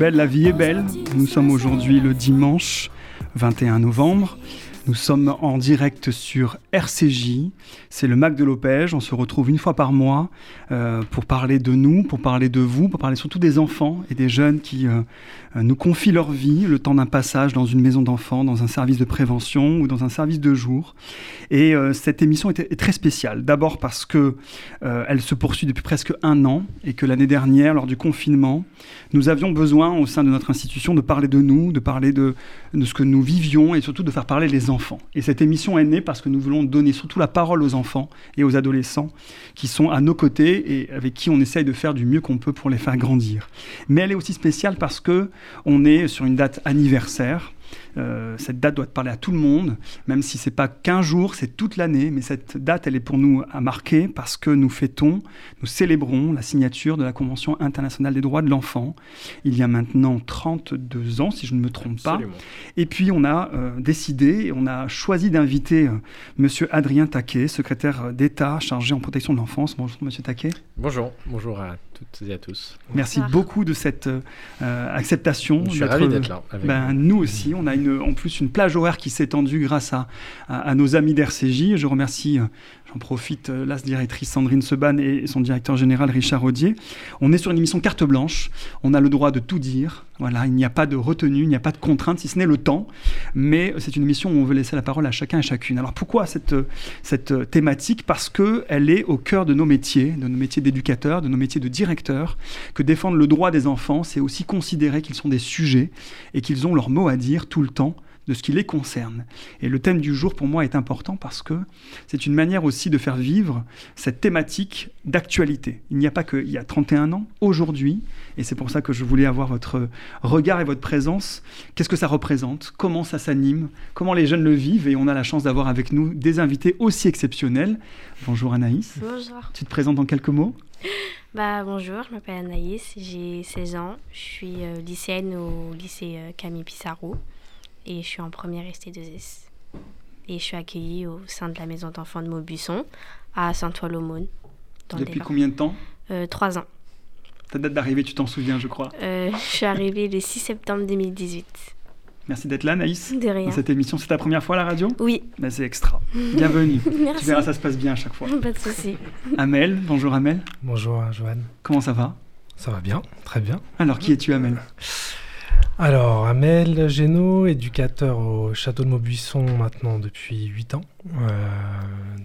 belle, la vie est belle. Nous sommes aujourd'hui le dimanche 21 novembre. Nous sommes en direct sur RCJ, c'est le Mac de l'Opège. On se retrouve une fois par mois euh, pour parler de nous, pour parler de vous, pour parler surtout des enfants et des jeunes qui euh, euh, nous confient leur vie, le temps d'un passage dans une maison d'enfants, dans un service de prévention ou dans un service de jour. Et cette émission est, très spéciale. D'abord parce que elle se poursuit depuis presque un an et que l'année dernière, lors du confinement, nous avions besoin au sein de notre institution de parler de nous, de parler de, de ce que nous vivions et surtout de faire parler les Et cette émission est née parce que nous voulons donner surtout la parole aux enfants et aux adolescents qui sont à nos côtés et avec qui on essaye de faire du mieux qu'on peut pour les faire grandir. Mais elle est aussi spéciale parce que on est sur une date anniversaire. Euh, cette date doit parler à tout le monde, même si c'est pas qu'un jour, c'est toute l'année. Mais cette date, elle est pour nous à marquer parce que nous fêtons, nous célébrons la signature de la Convention internationale des droits de l'enfant. Il y a maintenant 32 ans, si je ne me trompe pas. Et puis on a euh, décidé, on a choisi d'inviter euh, Monsieur Adrien Taquet, secrétaire d'État chargé en protection de l'enfance. Bonjour Monsieur Taquet. Bonjour, bonjour à toutes et à tous. Merci Bonsoir. beaucoup de cette euh, acceptation. Je suis ravi d'être là. avec Ben, nous aussi, on a en plus une plage horaire qui s'est étendue grâce à nos amis d'RCJ. Je remercie, euh, j'en profite, euh, la directrice Sandrine Seban et son directeur général Richard Audier. On est sur une émission carte blanche. On a le droit de tout dire. Voilà, il n'y a pas de retenue, il n'y a pas de contrainte, si ce n'est le temps. Mais c'est une émission où on veut laisser la parole à chacun et chacune. Alors pourquoi cette, cette thématique? Parce qu'elle est au cœur de nos métiers, de nos métiers d'éducateurs, de nos métiers de directeurs, que défendre le droit des enfants, c'est aussi considérer qu'ils sont des sujets et qu'ils ont leur mot à dire tout le temps de ce qui les concerne. Et le thème du jour pour moi est important parce que c'est une manière aussi de faire vivre cette thématique d'actualité. Il n'y a pas qu'il y a 31 ans, aujourd'hui, et c'est pour ça que je voulais avoir votre regard et votre présence. Qu'est-ce que ça représente? Comment ça s'anime? Comment les jeunes le vivent? Et on a la chance d'avoir avec nous des invités aussi exceptionnels. Bonjour Anaïs. Bonjour. Tu te présentes en quelques mots? Bah bonjour, je m'appelle Anaïs, j'ai 16 ans, je suis euh, lycéenne au lycée euh, Camille Pissarro et je suis en première ST2S. Et je suis accueillie au sein de la maison d'enfants de Maubusson à Saint-Ouen-l'Aumône. Depuis combien de temps Euh, Trois ans. Ta date d'arrivée, tu t'en souviens, je crois. Euh, je suis arrivée le 6 septembre 2018. Merci d'être là, Anaïs. De rien. Dans cette émission, c'est ta première fois à la radio Oui, Ben, C'est extra. Bienvenue. tu merci. verras, ça se passe bien à chaque fois. Pas de souci. Amel, bonjour Amel. Bonjour Joanne. Comment ça va? Ça va bien, très bien. Alors, qui es-tu, Amel? Alors, Amel Génaud, éducateur au château de Maubuisson maintenant depuis 8 ans. Euh,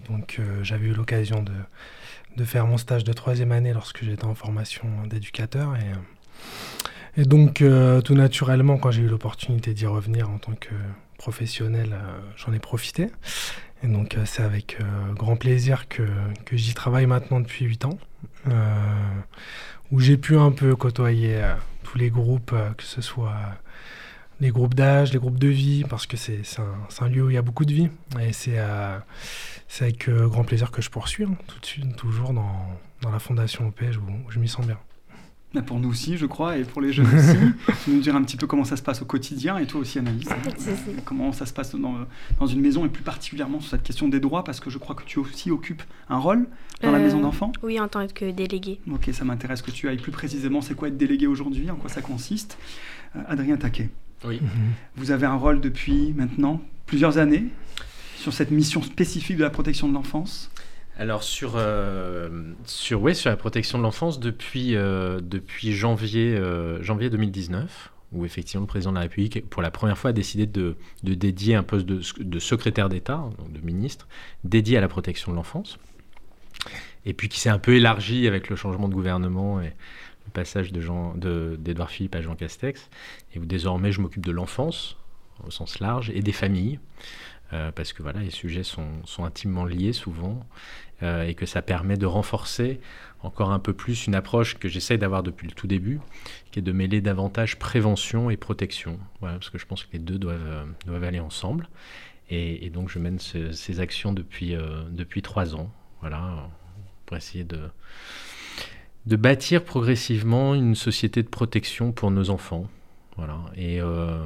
donc, euh, j'avais eu l'occasion de, faire mon stage de troisième année lorsque j'étais en formation d'éducateur. Et, euh, donc, tout naturellement, quand j'ai eu l'opportunité d'y revenir en tant que professionnel, j'en ai profité. Et donc, c'est avec grand plaisir que, que j'y travaille maintenant depuis 8 ans. Où j'ai pu un peu côtoyer les groupes, euh, que ce soit euh, les groupes d'âge, les groupes de vie, parce que c'est un, lieu où il y a beaucoup de vie. Et c'est euh, avec grand plaisir que je poursuis, hein, tout de suite, toujours dans, la fondation OPEJ où je m'y sens bien. Pour nous aussi, je crois, et pour les jeunes aussi. tu nous dire un petit peu comment ça se passe au quotidien, et toi aussi, Anaïs. De souci. Comment ça se passe dans, dans une maison, et plus particulièrement sur cette question des droits, parce que je crois que tu aussi occupes un rôle dans la Euh, maison d'enfants. Oui, en tant que déléguée. Ok, ça m'intéresse que tu ailles plus précisément. C'est quoi être délégué aujourd'hui En quoi ça consiste Euh, Adrien Taquet, Oui. vous avez un rôle depuis maintenant plusieurs années sur cette mission spécifique de la protection de l'enfance. Alors sur, euh, sur, ouais, sur la protection de l'enfance depuis, euh, depuis janvier, euh, janvier 2019, où effectivement le président de la République, pour la première fois, a décidé de, de dédier un poste de, de secrétaire d'État, donc de ministre, dédié à la protection de l'enfance. Et puis qui s'est un peu élargi avec le changement de gouvernement et le passage de Jean- de- d'Edouard Philippe à Jean Castex, et où désormais je m'occupe de l'enfance au sens large et des familles. parce que voilà, les sujets sont, sont intimement liés souvent, et que ça permet de renforcer encore un peu plus une approche que j'essaye d'avoir depuis le tout début, qui est de mêler davantage prévention et protection. Voilà, parce que je pense que les deux doivent, doivent aller ensemble. Et, donc je mène ces actions depuis, depuis trois ans. Voilà, pour essayer de, de bâtir progressivement une société de protection pour nos enfants. Et, euh,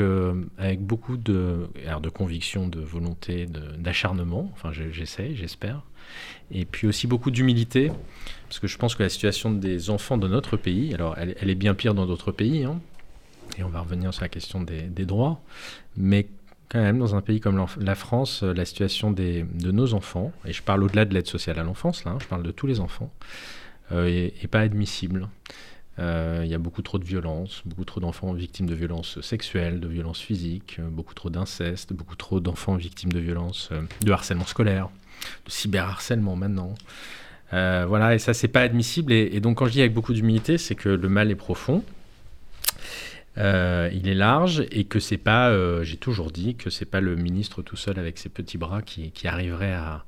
euh, avec beaucoup de, de conviction, de volonté, d'acharnement, enfin j'essaie, j'espère, et puis aussi beaucoup d'humilité, parce que je pense que la situation des enfants de notre pays, alors elle, est bien pire dans d'autres pays, hein, et on va revenir sur la question des, droits, mais quand même dans un pays comme la France, la situation de nos enfants, et je parle au-delà de l'aide sociale à l'enfance, là, hein, je parle de tous les enfants, euh, pas admissible. Euh, il y a beaucoup trop de violence, beaucoup trop d'enfants victimes de violences sexuelles, de violences physiques, euh, beaucoup trop d'inceste, beaucoup trop d'enfants victimes de violences, de harcèlement scolaire, de cyberharcèlement maintenant. voilà, et ça, c'est pas admissible. Et, donc, quand je dis avec beaucoup d'humilité, c'est que le mal est profond, il est large, et que c'est pas, j'ai toujours dit, que c'est pas le ministre tout seul avec ses petits bras qui arriverait à,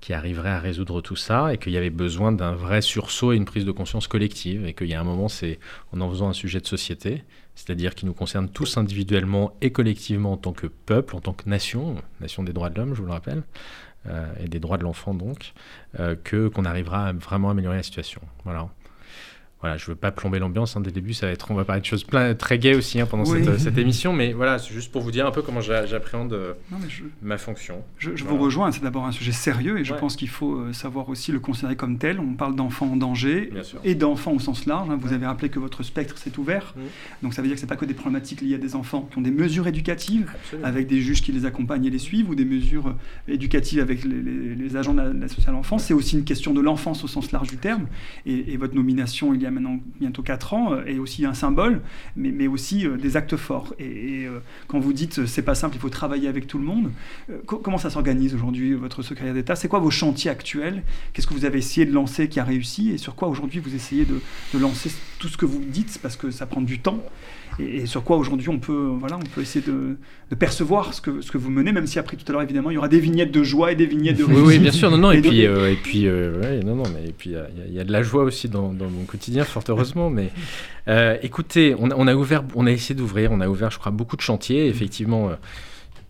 qui arriverait à résoudre tout ça et qu'il y avait besoin d'un vrai sursaut et une prise de conscience collective et qu'il y a un moment, c'est en en faisant un sujet de société, c'est-à-dire qui nous concerne tous individuellement et collectivement en tant que peuple, en tant que nation, nation des droits de l'homme, je vous le rappelle, euh, et des droits de l'enfant donc, euh, que qu'on arrivera à vraiment améliorer la situation. Voilà voilà, je veux pas plomber l'ambiance. Hein, dès le début, ça va être, on va parler de choses plein, très gaies aussi hein, pendant cette, cette, émission, mais voilà, c'est juste pour vous dire un peu comment j'appréhende euh, ma fonction. Je, vous rejoins. C'est d'abord un sujet sérieux et je pense qu'il faut euh, savoir aussi le considérer comme tel. On parle d'enfants en danger et d'enfants au sens large. Hein. Vous avez rappelé que votre spectre s'est ouvert, mmh. donc ça veut dire que c'est pas que des problématiques liées à des enfants qui ont des mesures éducatives avec des juges qui les accompagnent et les suivent ou des mesures euh, éducatives avec les, agents de la, sociale enfance. C'est aussi une question de l'enfance au sens large du terme. Et, et votre nomination, il y a maintenant bientôt 4 ans, est euh, aussi un symbole, mais, mais aussi euh, des actes forts. Et, euh, quand vous dites c'est pas simple, il faut travailler avec tout le monde, comment ça s'organise aujourd'hui, votre secrétaire d'État? C'est quoi vos chantiers actuels? Qu'est-ce que vous avez essayé de lancer qui a réussi? Et sur quoi aujourd'hui vous essayez de, de lancer tout ce que vous dites Parce que ça prend du temps et, sur quoi aujourd'hui on peut, voilà, on peut essayer de, percevoir ce que, ce que vous menez, même si après tout à l'heure évidemment il y aura des vignettes de joie et des vignettes de Oui, oui bien sûr, non, non, et, puis, et puis, euh, non, non, mais et puis il y, a de la joie aussi dans, dans mon quotidien, fort heureusement. mais euh, écoutez, on, on, a ouvert, on a essayé d'ouvrir, on a ouvert, je crois, beaucoup de chantiers, effectivement. Euh,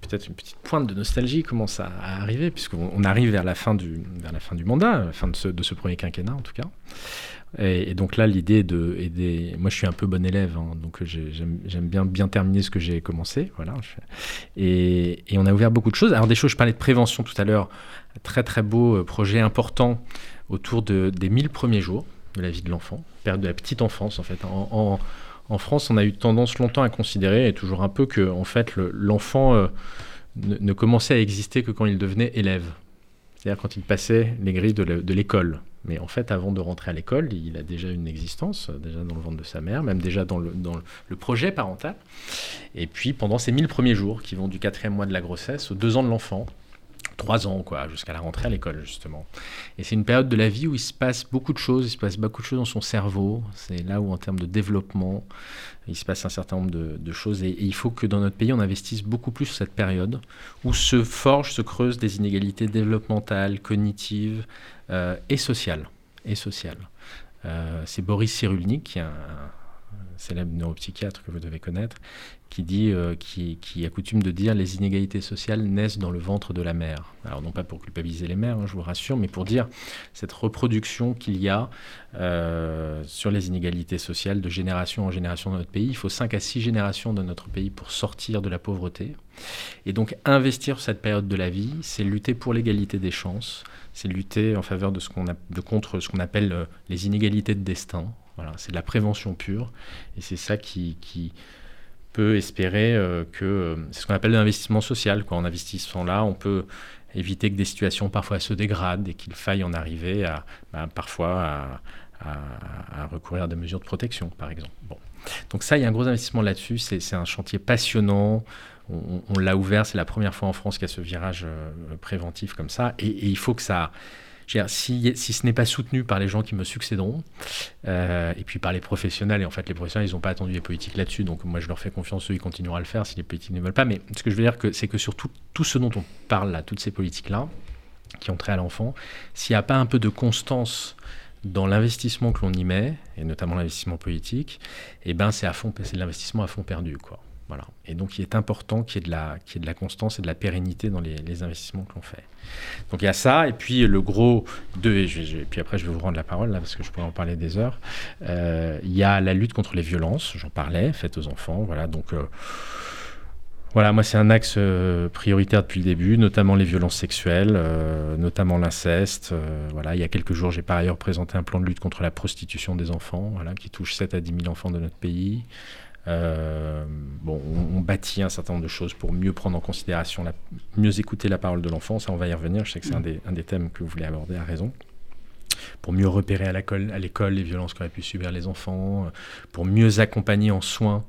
peut-être une petite pointe de nostalgie commence à, arriver, puisqu'on arrive vers la fin du, vers la fin du mandat, la fin de ce, de ce premier quinquennat en tout cas. Et, donc là, l'idée de. Moi, je suis un peu bon élève, hein, donc j'aime bien bien terminer ce que j'ai commencé. Voilà. Et, on a ouvert beaucoup de choses. Alors, des choses, je parlais de prévention tout à l'heure. Très, très beau euh, projet important autour de, des 1000 premiers jours de la vie de l'enfant, période de la petite enfance, en fait. En, France, on a eu tendance longtemps à considérer, et toujours un peu, que en fait, l'enfant euh, ne, commençait à exister que quand il devenait élève. C'est-à-dire quand il passait les grilles de l'école. Mais en fait, avant de rentrer à l'école, il a déjà une existence, euh, déjà dans le ventre de sa mère, même déjà dans le, projet parental. Et puis pendant ces 1000 premiers jours, qui vont du quatrième mois de la grossesse aux deux ans de l'enfant, trois ans, quoi, jusqu'à la rentrée à l'école, justement. Et c'est une période de la vie où il se passe beaucoup de choses, il se passe beaucoup de choses dans son cerveau. C'est là où, en termes de développement, il se passe un certain nombre de, choses. Et, il faut que dans notre pays, on investisse beaucoup plus sur cette période où se forgent, se creusent des inégalités développementales, cognitives euh, et sociales. Et sociales. Euh, c'est Boris Cyrulnik, qui est un, célèbre neuropsychiatre que vous devez connaître, qui dit, euh, qui, qui, a coutume de dire les inégalités sociales naissent dans le ventre de la mère. Alors non pas pour culpabiliser les mères, hein, je vous rassure, mais pour dire cette reproduction qu'il y a euh, sur les inégalités sociales de génération en génération dans notre pays. Il faut 5 à 6 générations dans notre pays pour sortir de la pauvreté. Et donc investir cette période de la vie, c'est lutter pour l'égalité des chances, c'est lutter en faveur de ce qu'on de contre ce qu'on appelle euh, les inégalités de destin. Voilà, c'est de la prévention pure, et c'est ça qui, qui peut espérer euh, que euh, c'est ce qu'on appelle l'investissement social. Quoi. En investissant là, on peut éviter que des situations parfois se dégradent et qu'il faille en arriver à bah, parfois à, recourir à des mesures de protection, par exemple. Bon. Donc ça, il y a un gros investissement là-dessus. C'est un chantier passionnant. On, l'a ouvert, c'est la première fois en France qu'il y a ce virage euh, préventif comme ça. Et, et, il faut que ça, si, ce n'est pas soutenu par les gens qui me succéderont, euh, et puis par les professionnels, et en fait les professionnels, ils n'ont pas attendu les politiques là-dessus, donc moi je leur fais confiance, eux, ils continueront à le faire si les politiques ne veulent pas. Mais ce que je veux dire, c'est que sur tout, ce dont on parle là, toutes ces politiques-là, qui ont trait à l'enfant, s'il n'y a pas un peu de constance dans l'investissement que l'on y met, et notamment l'investissement politique, eh ben c'est à fond, de l'investissement à fond perdu, quoi. Et donc, il est important qu'il y, ait de la, constance et de la pérennité dans les, investissements que l'on fait. Donc, il y a ça. Et puis, le gros de. Et, puis après, je vais vous rendre la parole, là, parce que je pourrais en parler des heures. Euh, il y a la lutte contre les violences, j'en parlais, faites aux enfants. Voilà. Donc. Euh, voilà, moi c'est un axe euh, prioritaire depuis le début, notamment les violences sexuelles, notamment l'inceste. voilà, il y a quelques jours, j'ai par ailleurs présenté un plan de lutte contre la prostitution des enfants, qui touche 7 à 10 000 enfants de notre pays. Euh, bon, on, bâtit un certain nombre de choses pour mieux prendre en considération, mieux écouter la parole de l'enfant. Ça, on va y revenir. Je sais que c'est un, des, thèmes que vous voulez aborder à raison pour mieux repérer à l'école les violences qu'auraient pu subir les enfants, euh, pour mieux accompagner en soins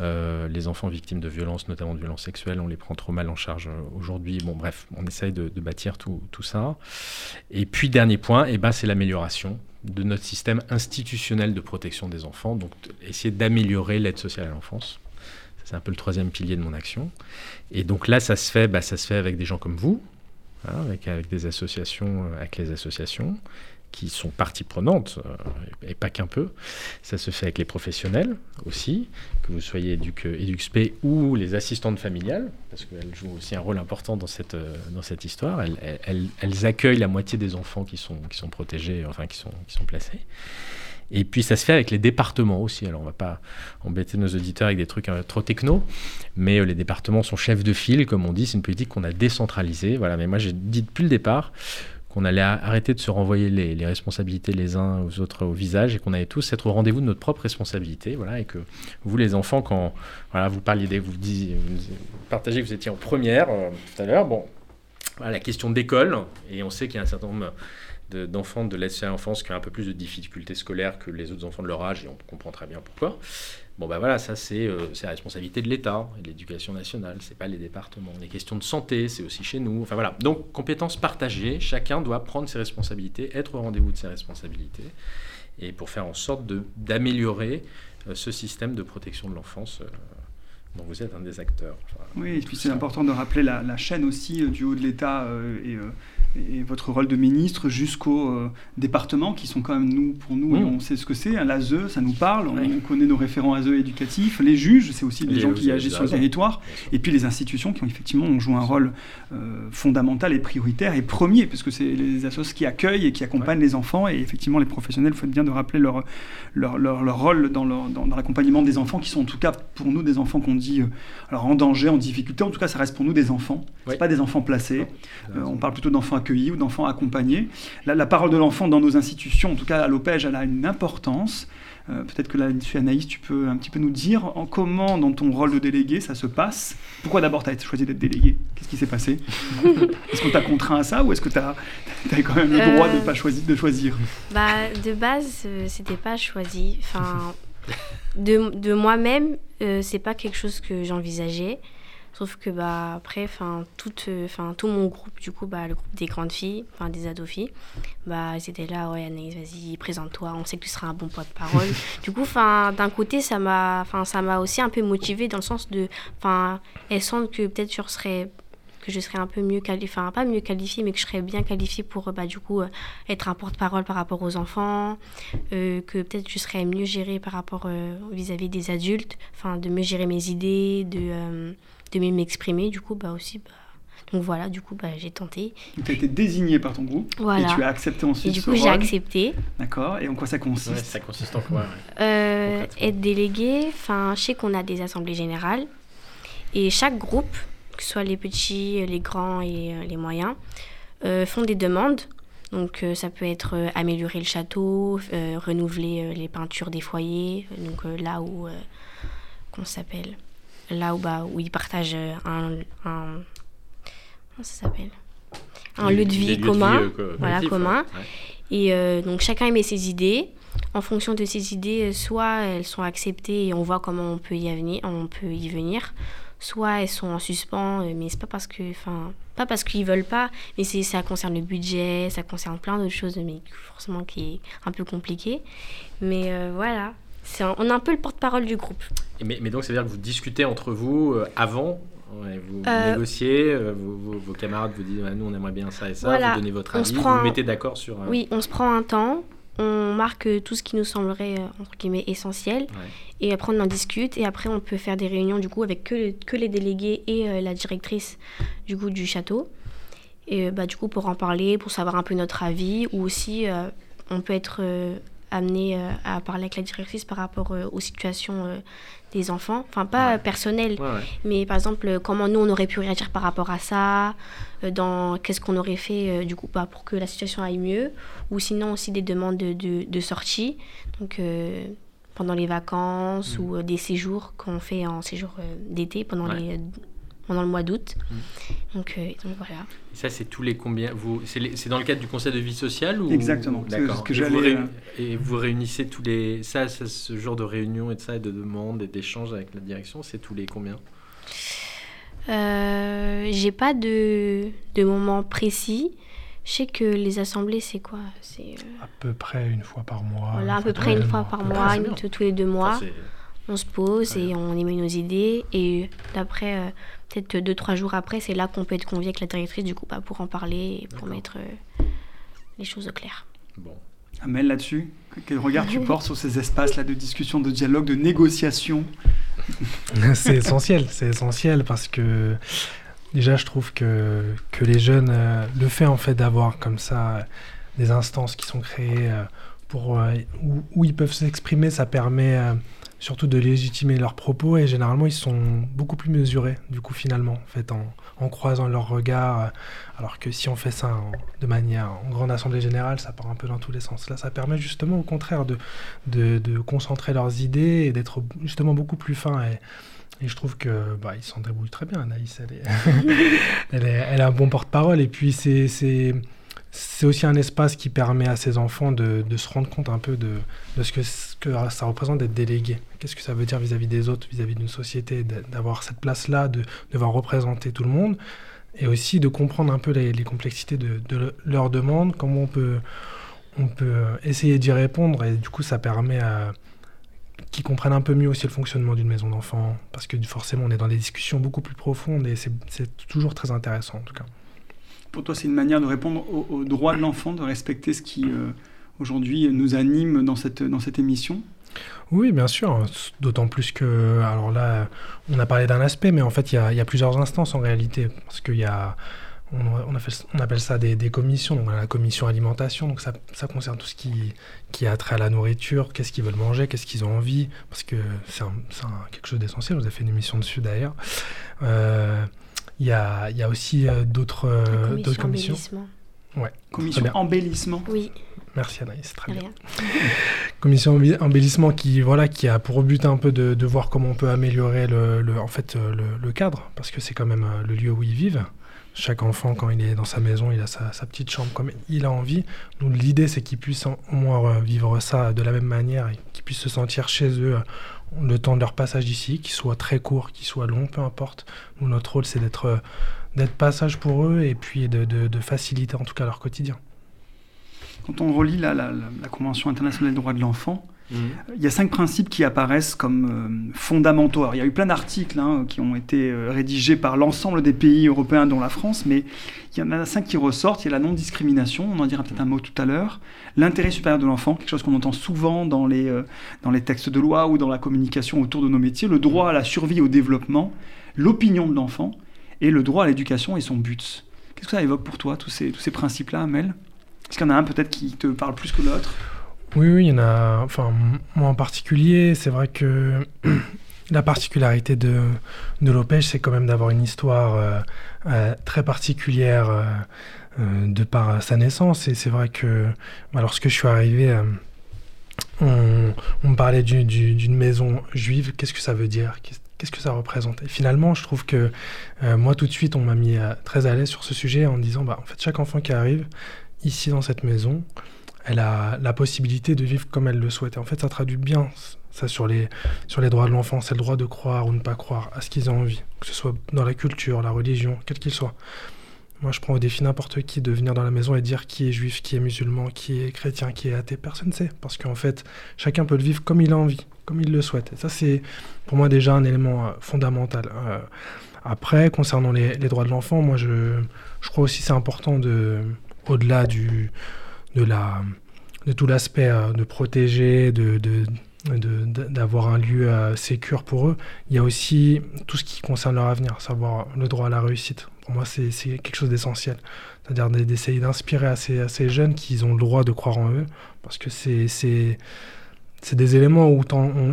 euh, les enfants victimes de violences, notamment de violences sexuelles, on les prend trop mal en charge aujourd'hui. Bon, bref, on essaye de, bâtir tout, ça. Et puis, dernier point, eh ben, c'est l'amélioration de notre système institutionnel de protection des enfants, donc essayer d'améliorer l'aide sociale à l'enfance. C'est un peu le troisième pilier de mon action. Et donc là, ça se fait, bah, ça se fait avec des gens comme vous, hein, avec, avec, des associations, euh, avec les associations, qui sont partie prenante, euh, et pas qu'un peu. Ça se fait avec les professionnels aussi, que vous soyez EduxP ou les assistantes familiales, parce qu'elles jouent aussi un rôle important dans cette, euh, dans cette histoire. Elles, elles, elles, accueillent la moitié des enfants qui sont, qui sont protégés, enfin qui sont, qui sont placés. Et puis ça se fait avec les départements aussi. Alors on va pas embêter nos auditeurs avec des trucs euh, trop techno, mais les départements sont chefs de file, comme on dit. C'est une politique qu'on a décentralisée. Voilà. Mais moi j'ai dit depuis le départ qu'on allait arrêter de se renvoyer les, responsabilités les uns aux autres au visage et qu'on allait tous être au rendez-vous de notre propre responsabilité. Voilà, et que vous, les enfants, quand voilà, vous parliez, vous, vous partagez que vous étiez en première euh, tout à l'heure, bon, la question d'école, et on sait qu'il y a un certain nombre d'enfants de, de l'aide à l'enfance qui ont un peu plus de difficultés scolaires que les autres enfants de leur âge, et on comprend très bien pourquoi. Bon, ben voilà, ça c'est euh, la responsabilité de l'État et de l'éducation nationale, c'est pas les départements. Les questions de santé, c'est aussi chez nous. Enfin voilà, donc compétences partagées, chacun doit prendre ses responsabilités, être au rendez-vous de ses responsabilités, et pour faire en sorte d'améliorer euh, ce système de protection de l'enfance. Euh, dont vous êtes un des acteurs. oui, et puis c'est important de rappeler la, la chaîne aussi du haut de l'État et et votre rôle de ministre jusqu'aux euh, départements qui sont quand même nous pour nous on sait ce que c'est hein, l'ASE ça nous parle on, connaît nos référents ASE éducatifs les juges c'est aussi des gens qui agissent sur le territoire et puis les institutions qui ont effectivement ont joué un rôle euh, fondamental et prioritaire et premier puisque c'est les associations qui accueillent et qui accompagnent les enfants et effectivement les professionnels faut bien de rappeler leur leur, leur, rôle dans, dans, l'accompagnement des enfants qui sont en tout cas pour nous des enfants qu'on dit euh, alors en danger en difficulté en tout cas ça reste pour nous des enfants. C'est pas des enfants placés. On parle plutôt d'enfants accueillis ou d'enfants accompagnés. La, parole de l'enfant dans nos institutions, en tout cas à l'OPEJ, elle a une importance. Euh, peut-être que là, Anaïs, tu peux un petit peu nous dire en comment, dans ton rôle de délégué, ça se passe. Pourquoi d'abord tu as choisi d'être délégué? Qu'est-ce qui s'est passé? Est-ce qu'on t'a contraint à ça ou est-ce que tu as, quand même le droit de euh, pas choisir, de choisir? Bah, De base, euh, c'était pas choisi. Enfin, de, de moi-même, c'est pas quelque chose que j'envisageais. Sauf que bah, après, tout, enfin tout mon groupe, du coup, bah, le groupe des grandes filles, enfin des ados filles, bah, ils étaient là, ouais, Anaïs, vas-y, présente-toi, on sait que tu seras un bon poids de parole. du coup, d'un côté, ça m'a aussi un peu motivée dans le sens de. Elles sentent que peut-être je serais que je serais un peu mieux qualifiée, enfin pas mieux qualifiée, mais que je serais bien qualifiée pour bah, du coup euh, être un porte-parole par rapport aux enfants, euh, que peut-être je serais mieux gérée par rapport euh, vis-à-vis des adultes, enfin de mieux gérer mes idées, de de m'exprimer. Du coup, bah aussi, bah... donc voilà, du coup, bah, j'ai tenté. Tu as été désigné par ton groupe voilà. et tu as accepté ensuite. Et du coup, j'ai accepté. D'accord. Et en quoi ça consiste Ça consiste en quoi euh, Être délégué, enfin, je sais qu'on a des assemblées générales et chaque groupe, que ce soit les petits, les grands et euh, les moyens, euh, font des demandes. Donc ça peut être améliorer le château, renouveler les peintures des foyers, donc là où qu'on s'appelle là où, bah, où ils partagent euh, un, un comment ça s'appelle? Un lieu de vie commun, euh, voilà commun. Et euh, donc chacun émet ses idées. En fonction de ses idées, soit elles sont acceptées et on voit comment on peut y venir, on peut y venir, soit elles sont en suspens, mais c'est pas parce que, enfin, pas parce qu'ils veulent pas, mais c'est ça concerne le budget, ça concerne plein d'autres choses, mais forcément qui est un peu compliqué. Mais voilà, on est un peu le porte-parole du groupe. Mais, mais, donc, ça veut dire que vous discutez entre vous avant vous euh, négociez, euh, vos, camarades vous disent nous on aimerait bien ça et ça, vous donnez votre avis, vous vous mettez d'accord sur. Oui, on se prend un temps, on marque tout ce qui nous semblerait entre guillemets essentiel, et après on en discute, et après on peut faire des réunions du coup avec que, que les délégués et euh, la directrice du coup du château, et bah, du coup pour en parler, pour savoir un peu notre avis, ou aussi on peut être amené à parler avec la directrice par rapport aux situations des enfants, enfin pas personnel, mais par exemple comment nous on aurait pu réagir par rapport à ça, euh, dans qu'est-ce qu'on aurait fait euh, du coup pas bah, pour que la situation aille mieux, ou sinon aussi des demandes de, de, sortie, donc euh, pendant les vacances mm. ou des séjours qu'on fait en séjour d'été pendant les pendant le mois d'août. Mm. Donc, donc, voilà. ça, c'est tous les combien vous, C'est dans le cadre du conseil de vie sociale ou... Exactement. D'accord. Que et, vous et vous réunissez tous les. Ça, ce genre de réunion et de ça, et de demandes et d'échanges avec la direction, c'est tous les combien? Euh, J'ai pas de, de moment précis. Je sais que les assemblées, c'est quoi? C'est euh, à peu près une fois par mois. Voilà, à peu près une fois par mois, une, tous les deux mois. on se pose et on émet nos idées. Et d'après, euh, peut-être deux, trois jours après, c'est là qu'on peut être convié avec la directrice, du coup, pas pour en parler et pour mettre euh, les choses au clair. Bon. Amel, là-dessus, quel regard tu portes sur ces espaces-là de discussion, de dialogue, de négociation C'est essentiel, c'est essentiel parce que déjà, je trouve que, que les jeunes, euh, le fait en fait d'avoir comme ça des instances qui sont créées euh, pour, où, où, ils peuvent s'exprimer, ça permet surtout de légitimer leurs propos et généralement ils sont beaucoup plus mesurés du coup finalement en croisant leurs regards euh, alors que si on fait ça de manière en grande assemblée générale ça part un peu dans tous les sens. Là ça permet justement au contraire de, de, concentrer leurs idées et d'être justement beaucoup plus fin et, je trouve que bah, s'en débrouillent très bien Anaïs elle, est elle, est, elle a un bon porte-parole et puis c'est c'est aussi un espace qui permet à ces enfants de, se rendre compte un peu de, ce, que, ça représente d'être délégué. Qu'est-ce que ça veut dire vis-à-vis des autres, vis-à-vis d'une société, d'avoir cette place-là, de devoir représenter tout le monde, et aussi de comprendre un peu les, complexités de, leurs demandes, comment on peut, on peut essayer d'y répondre, et du coup ça permet à qu'ils comprennent un peu mieux aussi le fonctionnement d'une maison d'enfants, parce que forcément on est dans des discussions beaucoup plus profondes, et c'est toujours très intéressant en tout cas. Pour toi, c'est une manière de répondre aux, droits de l'enfant, de respecter ce qui euh, aujourd'hui nous anime dans cette, émission? Oui, bien sûr. D'autant plus que, alors là, on a parlé d'un aspect, mais en fait, il y, a, plusieurs instances en réalité. Parce qu'il y a, on, appelle ça des, commissions. Donc, on a la commission alimentation, donc ça, concerne tout ce qui, qui a trait à la nourriture, qu'est-ce qu'ils veulent manger, qu'est-ce qu'ils ont envie, parce que c'est quelque chose d'essentiel. Vous avez fait une émission dessus d'ailleurs. Euh, il y a, y a, aussi euh, d'autres euh, commissions. Ouais. Commission embellissement. Oui. Merci Anaïs, très bien. Commission embellissement qui, voilà, qui a pour but un peu de, de voir comment on peut améliorer le, le en fait, euh, le, le, cadre, parce que c'est quand même le lieu où ils vivent. Chaque enfant, quand il est dans sa maison, il a sa, sa petite chambre comme il a envie. Donc l'idée, c'est qu'ils puissent au moins vivre ça de la même manière et qu'ils puissent se sentir chez eux le temps de leur passage ici, qu'il soit très court, qu'il soit long, peu importe. Notre rôle, c'est d'être, euh, d'être passage pour eux et puis de, de, faciliter en tout cas leur quotidien. Quand on relit la, la, la Convention internationale des droits de l'enfant, Mhm. Il y a cinq principes qui apparaissent comme euh, fondamentaux. il y a eu plein d'articles hein, qui ont été euh, rédigés par l'ensemble des pays européens, dont la France, mais il y en a cinq qui ressortent. Il y a la non-discrimination, on en dira peut-être un mot tout à l'heure. L'intérêt supérieur de l'enfant, quelque chose qu'on entend souvent dans les, euh, dans les textes de loi ou dans la communication autour de nos métiers. Le droit à la survie et au développement, l'opinion de l'enfant et le droit à l'éducation et son but. Qu'est-ce que ça évoque pour toi, tous ces, tous ces principes-là, Amel? Est-ce qu'il y en a un peut-être qui te parle plus que l'autre? Oui, oui, il y en a. Enfin, moi en particulier, c'est vrai que la particularité de, de l'Opège, c'est quand même d'avoir une histoire euh, euh, très particulière euh, de par sa naissance. Et c'est vrai que lorsque je suis arrivé, on, on, me parlait d'une maison juive. Qu'est-ce que ça veut dire? Qu'est-ce que ça représente Et finalement, je trouve que moi, tout de suite, on m'a mis très à l'aise sur ce sujet en disant, bah, en fait, chaque enfant qui arrive ici dans cette maison, elle a la possibilité de vivre comme elle le souhaite. Et en fait, ça traduit bien ça sur les, sur les droits de l'enfant. C'est le droit de croire ou ne pas croire à ce qu'ils ont envie, que ce soit dans la culture, la religion, quel qu'il soit. Moi, je prends au défi n'importe qui de venir dans la maison et dire qui est juif, qui est musulman, qui est chrétien, qui est athée. Personne ne sait. Parce qu'en fait, chacun peut le vivre comme il a envie, comme il le souhaite. Et ça, c'est pour moi déjà un élément euh, fondamental. Euh, après, concernant les, les droits de l'enfant, moi, je, je crois aussi c'est important de, au-delà du, de, tout l'aspect euh, de protéger, de, d'avoir un lieu euh, sécur pour eux. Il y a aussi tout ce qui concerne leur avenir, savoir le droit à la réussite. Pour moi, c'est quelque chose d'essentiel. C'est-à-dire d'essayer d'inspirer à ces, jeunes qu'ils ont le droit de croire en eux, parce que c'est des éléments où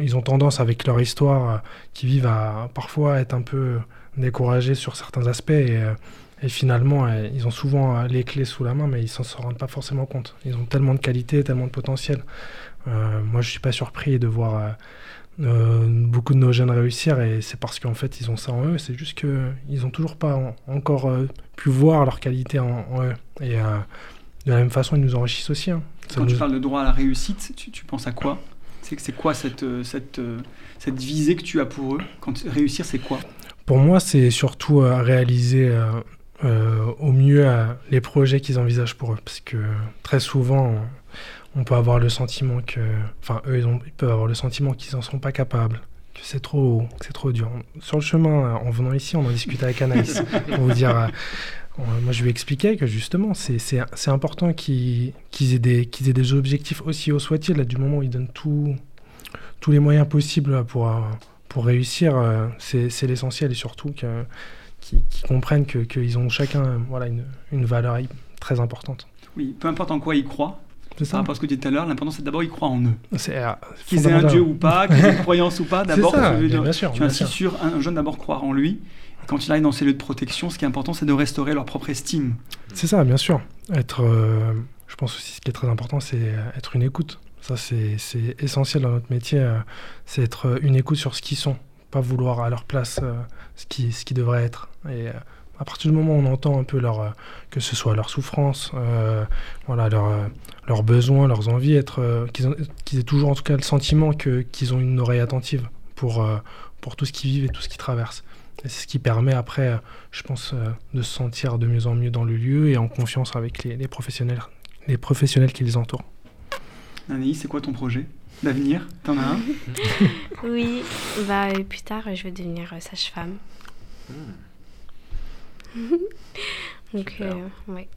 ils ont tendance, avec leur histoire, euh, qui vivent à parfois être un peu découragés sur certains aspects. Euh, et finalement, euh, ils ont souvent les clés sous la main, mais ils s'en rendent pas forcément compte. Ils ont tellement de qualité, tellement de potentiel. Euh, moi, je suis pas surpris de voir euh, euh, beaucoup de nos jeunes réussir, et c'est parce qu'en fait, ils ont ça en eux. C'est juste qu'ils n'ont toujours pas encore pu voir leur qualité en, eux. Et de la même façon, ils nous enrichissent aussi. Hein. Quand tu parles de droit à la réussite, tu, tu penses à quoi? C'est quoi cette, cette, cette visée que tu as pour eux? Quand réussir, c'est quoi? Pour moi, c'est surtout réaliser au mieux les projets qu'ils envisagent pour eux. Parce que très souvent, on peut avoir le sentiment que, enfin, eux, ils, peuvent avoir le sentiment qu'ils n'en sont pas capables, que c'est trop, que c'est trop dur. Sur le chemin, en venant ici, on en discutait avec Anaïs pour vous dire. Euh, moi, je lui expliquais que justement, c'est important qu'ils aient, des, qu'ils aient des objectifs aussi hauts soient-ils. Du moment où ils donnent tout, tous les moyens possibles pour, euh, pour réussir, euh, c'est l'essentiel et surtout qu'ils comprennent qu'ils ont chacun voilà, une, une valeur très importante. Oui, peu importe en quoi ils croient, c'est ça. Parce que tu disais tout à l'heure, l'important c'est d'abord ils croient en eux. C'est euh, qu'ils aient un dieu ou pas, qu'ils aient une croyance ou pas. D'abord, tu insistes sur un, jeune d'abord croire en lui. quand il arrive dans ces lieux de protection, ce qui est important, c'est de restaurer leur propre estime. C'est ça, bien sûr. Être, euh, je pense aussi ce qui est très important, c'est être une écoute. Ça, c'est essentiel dans notre métier. Euh, c'est être une écoute sur ce qu'ils sont, pas vouloir à leur place ce qui, ce qui devrait être. Et à partir du moment où on entend un peu leur, euh, que ce soit leur souffrance, euh, voilà, leur, euh, leurs besoins, leurs envies, être, qu'ils, aient toujours en tout cas le sentiment qu'ils ont une oreille attentive pour, pour tout ce qu'ils vivent et tout ce qu'ils traversent. C'est ce qui permet après, je pense, de se sentir de mieux en mieux dans le lieu et en confiance avec les, les professionnels, les professionnels qui les entourent. Anaïs, c'est quoi ton projet? D'avenir T'en as un Oui, bah, plus tard, je vais devenir sage-femme. Hmm. Donc, euh, ouais.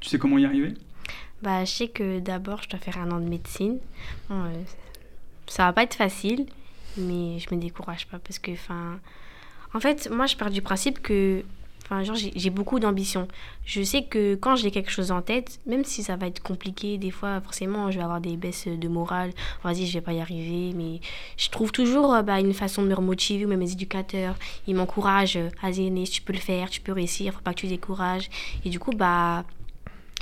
Tu sais comment y arriver? Bah, je sais que d'abord, je dois faire un an de médecine. Bon, euh, ça va pas être facile, mais je me décourage pas parce que, enfin, en fait, moi, je pars du principe que Enfin, genre, j'ai beaucoup d'ambition. Je sais que quand j'ai quelque chose en tête, même si ça va être compliqué, des fois, forcément, je vais avoir des baisses de morale. Vas-y, je vais pas y arriver. Mais je trouve toujours euh, bah, une façon de me remotiver. Même mes éducateurs, ils m'encouragent. Vas-y, tu peux le faire, tu peux réussir, faut pas que tu décourages. Et du coup, bah,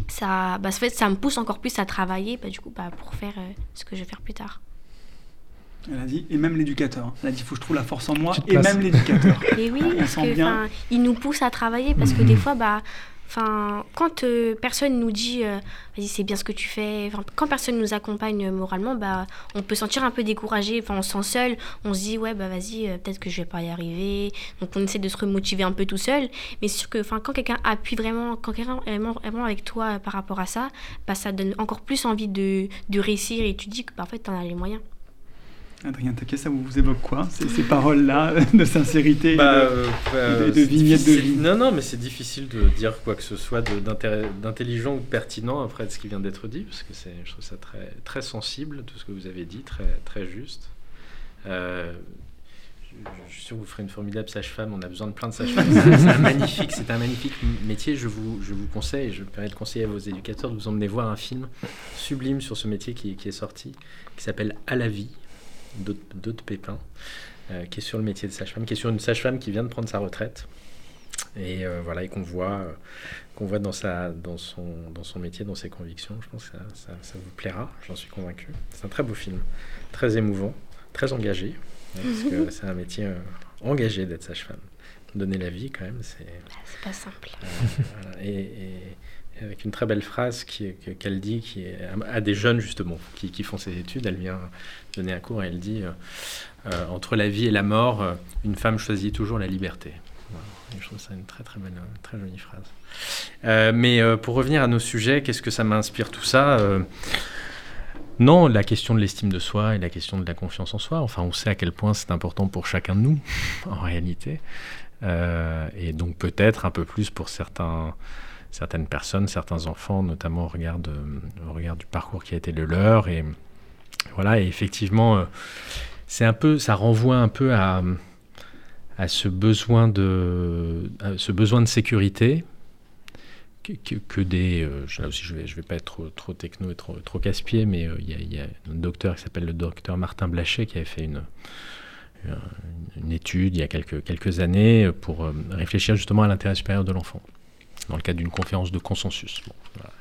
ça, bah, ça me pousse encore plus à travailler bah, du coup, bah, pour faire euh, ce que je vais faire plus tard. Elle a dit, et même l'éducateur. Elle a dit, il faut que je trouve la force en moi, et même l'éducateur. Et oui, parce que, il nous pousse à travailler, parce que des mhm. fois, bah, Enfin, quand euh, personne nous dit euh, vas-y c'est bien ce que tu fais, quand personne nous accompagne moralement, bah on peut sentir un peu découragé. Enfin, on se sent seul. On se dit ouais bah vas-y euh, peut-être que je vais pas y arriver. Donc on essaie de se remotiver un peu tout seul. Mais c'est sûr que enfin quand quelqu'un appuie vraiment, quand quelqu'un est vraiment, vraiment, avec toi par rapport à ça, bah ça donne encore plus envie de, de réussir et tu dis que bah, en fait t'en as les moyens. Adrien Taquet, ça vous évoque quoi ces, ces paroles-là de sincérité bah, euh, de, de, vignettes de vie? Non, non, mais c'est difficile de dire quoi que ce soit d'intelligent ou pertinent après ce qui vient d'être dit, parce que je trouve ça très, très sensible, tout ce que vous avez dit, très, très juste. Euh, je suis sûr que vous ferez une formidable sage-femme. On a besoin de plein de sages-femmes. c'est un magnifique, c'est un magnifique métier. Je vous, je vous conseille, je me permets de conseiller à vos éducateurs de vous emmener voir un film sublime sur ce métier qui, qui est sorti, qui s'appelle À la vie, d'autres pépins, euh, qui est sur le métier de sage-femme, qui est sur une sage-femme qui vient de prendre sa retraite. Et euh, voilà, et qu'on voit, euh, qu'on voit dans, sa, dans, son, dans son métier, dans ses convictions. Je pense que ça, ça, vous plaira, j'en suis convaincu. C'est un très beau film, très émouvant, très engagé, hein, parce que c'est un métier engagé d'être sage-femme. Donner la vie, quand même, c'est. C'est pas simple. et, avec une très belle phrase qu'elle dit qui à des jeunes justement qui, font ses études. Elle vient donner un cours et elle dit entre la vie et la mort, une femme choisit toujours la liberté. je trouve ça une très très belle, très jolie phrase. mais pour revenir à nos sujets, qu'est-ce que ça m'inspire tout ça non, la question de l'estime de soi et la question de la confiance en soi, enfin on sait à quel point c'est important pour chacun de nous, en réalité. Euh, et donc peut-être un peu plus pour certains, certaines personnes, certains enfants, notamment au regard, du parcours qui a été le leur. Et voilà, et effectivement, euh, c'est un peu, ça renvoie un peu à, à ce besoin de, ce besoin de sécurité que, des. Euh, là aussi, je ne vais, je vais pas être trop, techno et trop, trop casse-pied, mais euh, il y, a un docteur qui s'appelle le docteur Martin Blachet qui avait fait une, une étude il y a quelques, quelques années pour réfléchir justement à l'intérêt supérieur de l'enfant, dans le cadre d'une conférence de consensus.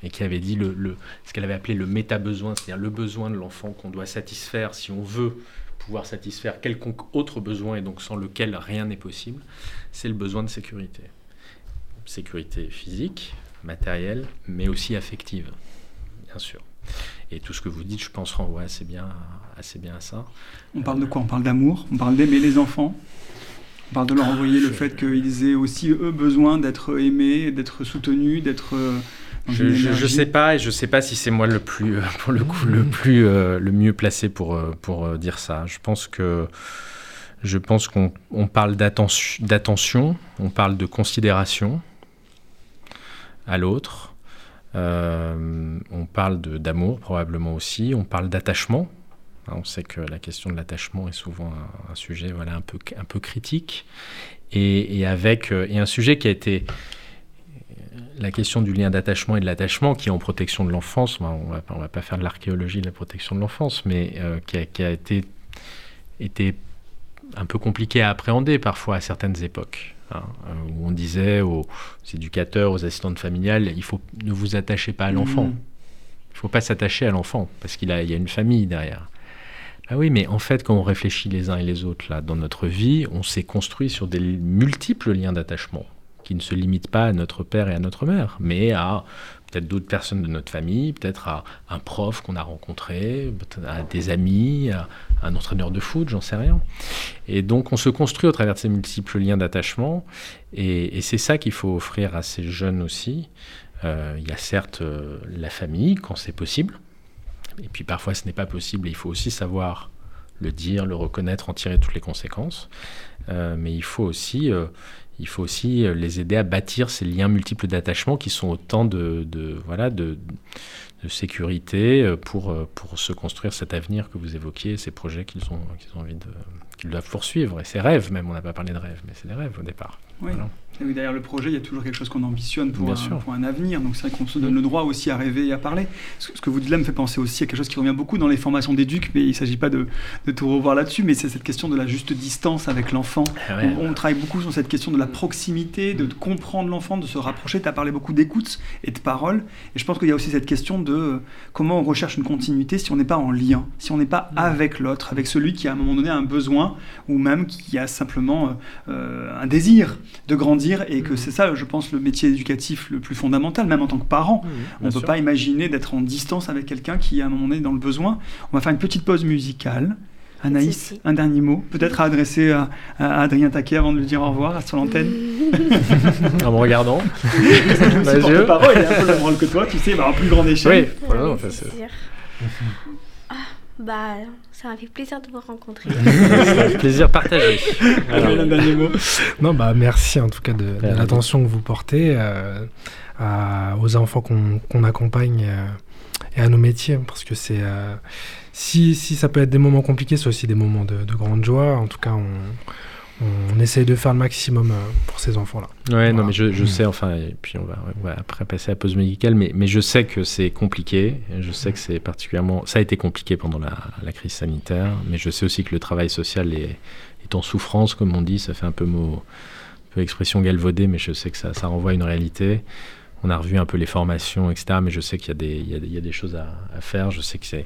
et qui avait dit le, ce qu'elle avait appelé le méta-besoin, c'est-à-dire le besoin de l'enfant qu'on doit satisfaire si on veut pouvoir satisfaire quelconque autre besoin et donc sans lequel rien n'est possible, c'est le besoin de sécurité. Sécurité physique, matérielle, mais aussi affective, bien sûr. Et tout ce que vous dites, je pense, renvoie assez bien, assez bien à ça. On parle de quoi? On parle d'amour? On parle d'aimer les enfants? Parle de leur envoyer le fait qu'ils aient aussi, eux, besoin d'être aimés, d'être soutenus, d'être... Euh, je, ne sais pas et je sais pas si c'est moi le plus euh, pour le coup le plus euh, le mieux placé pour pour dire ça. Je pense que je pense qu'on parle d'attention, on parle de considération, à l'autre. On parle d'amour probablement aussi, on parle d'attachement. On sait que la question de l'attachement est souvent un, sujet voilà, un, peu, un peu critique. Et, avec, euh, et un sujet qui a été la question du lien d'attachement et de l'attachement, qui est en protection de l'enfance, on ne va pas faire de l'archéologie de la protection de l'enfance, mais euh, qui, a, qui, a, été, été un peu compliqué à appréhender parfois à certaines époques. Hein, euh, où on disait aux éducateurs, aux assistantes familiales, il faut ne vous attachez pas à l'enfant. Mm. Il ne faut pas s'attacher à l'enfant parce qu'il y a une famille derrière. Ah oui, mais en fait, quand on réfléchit les uns et les autres là dans notre vie, on s'est construit sur des multiples liens d'attachement qui ne se limitent pas à notre père et à notre mère, mais à peut-être d'autres personnes de notre famille, peut-être à un prof qu'on a rencontré, à des amis, à un entraîneur de foot, j'en sais rien. Et donc on se construit au travers de ces multiples liens d'attachement, et, c'est ça qu'il faut offrir à ces jeunes aussi. Euh, il y a certes euh, la famille quand c'est possible, et puis parfois ce n'est pas possible, il faut aussi savoir le dire, le reconnaître, en tirer toutes les conséquences. Euh, mais il faut aussi aussi euh, les aider à bâtir ces liens multiples d'attachement qui sont autant de, voilà, de, sécurité euh, pour, euh, pour se construire cet avenir que vous évoquiez, ces projets qu'ils ont, qu'ils ont envie de, qu'ils doivent poursuivre, et ces rêves même, on n'a pas parlé de rêves, mais c'est des rêves au départ. Oui. Et derrière le projet, il y a toujours quelque chose qu'on ambitionne pour, un, pour un, avenir. Donc c'est vrai qu'on se donne le droit aussi à rêver et à parler. Ce, que vous dites là me fait penser aussi à quelque chose qui revient beaucoup dans les formations d'éduc, mais il ne s'agit pas de, de, tout revoir là-dessus, mais c'est cette question de la juste distance avec l'enfant. Ah on, travaille beaucoup sur cette question de la proximité, de, comprendre l'enfant, de se rapprocher. Tu as parlé beaucoup d'écoute et de parole. Et je pense qu'il y a aussi cette question de comment on recherche une continuité si on n'est pas en lien, si on n'est pas avec l'autre, avec celui qui à un moment donné a un besoin ou même qui a simplement euh, un désir de grandir et que c'est ça, je pense, le métier éducatif le plus fondamental, même en tant que parent. on ne peut pas imaginer d'être en distance avec quelqu'un qui, à un moment donné, est dans le besoin. On va faire une petite pause musicale. Anaïs, un dernier mot, peut-être à adresser à, Adrien Taquet avant de lui dire au revoir sur l'antenne. en me regardant. Le parole, il un peu le rôle que toi, tu sais, va avoir plus grande échelle. Oui, voilà, en fait, ah, bah, ça m'a fait plaisir de vous rencontrer. plaisir partagé. Alors, un dernier mot? Non, bah, merci en tout cas de, l'attention que vous portez euh, aux enfants qu'on accompagne euh, et à nos métiers, parce que c'est euh, si, si, ça peut être des moments compliqués, c'est aussi des moments de, de grande joie. En tout cas, on, on essaye de faire le maximum euh, pour ces enfants-là. Ouais, non, mais je, je, mm. sais, enfin, et puis on va, après passer à la pause médicale, mais, mais je sais que c'est compliqué, je sais que c'est particulièrement, ça a été compliqué pendant la, la, crise sanitaire, mais je sais aussi que le travail social est, est en souffrance, comme on dit, ça fait un peu mot, expression galvaudée, mais je sais que ça, ça renvoie à une réalité. On a revu un peu les formations, etc., mais je sais qu'il y, y, y, a des choses à, à faire, je sais que c'est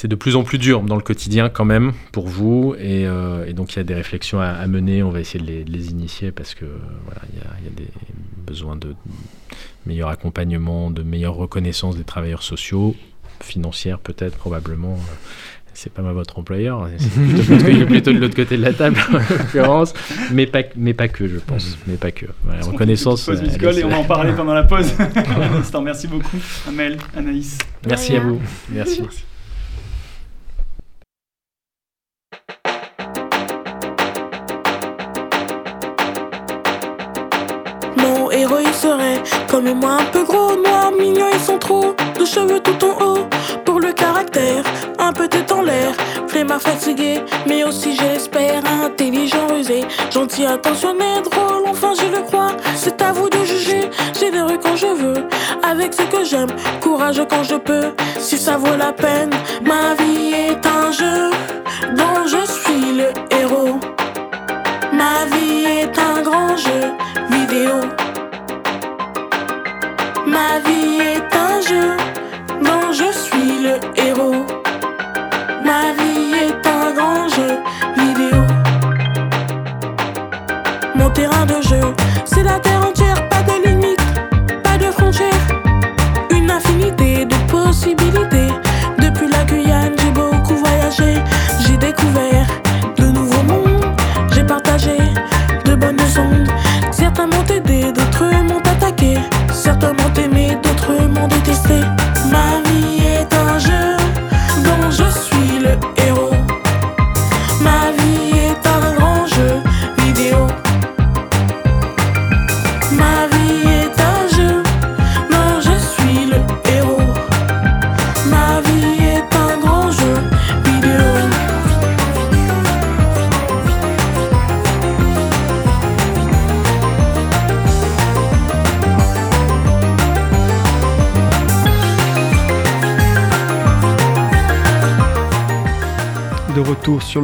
c'est de plus en plus dur dans le quotidien quand même pour vous. Et, euh, donc il y a des réflexions à, mener. On va essayer de les, initier parce que voilà, il y, a, des besoins de meilleur accompagnement, de meilleure reconnaissance des travailleurs sociaux, financière peut-être, probablement. C'est pas votre employeur, c'est plutôt, de l'autre côté de la table en l'occurrence, mais pas, mais pas que, je pense, mais pas que. reconnaissance. Pause musicale et on va en parler pendant la pause. Merci beaucoup, Amel, Anaïs. Merci à vous. Merci. Comme moi un peu gros, noir, mignon, ils sont trop De cheveux tout en haut, pour le caractère Un peu tête en l'air, flemme fatigué Mais aussi je l'espère, intelligent, rusé. Gentil, attentionné, drôle, enfin je le crois. C'est à vous de juger, généreux quand je veux. Avec ce que j'aime, courageux quand je peux. Si ça vaut la peine, ma vie est un jeu Dont je suis le héros. Ma vie est un grand jeu vidéo Ma vie est un jeu dont je suis le héros.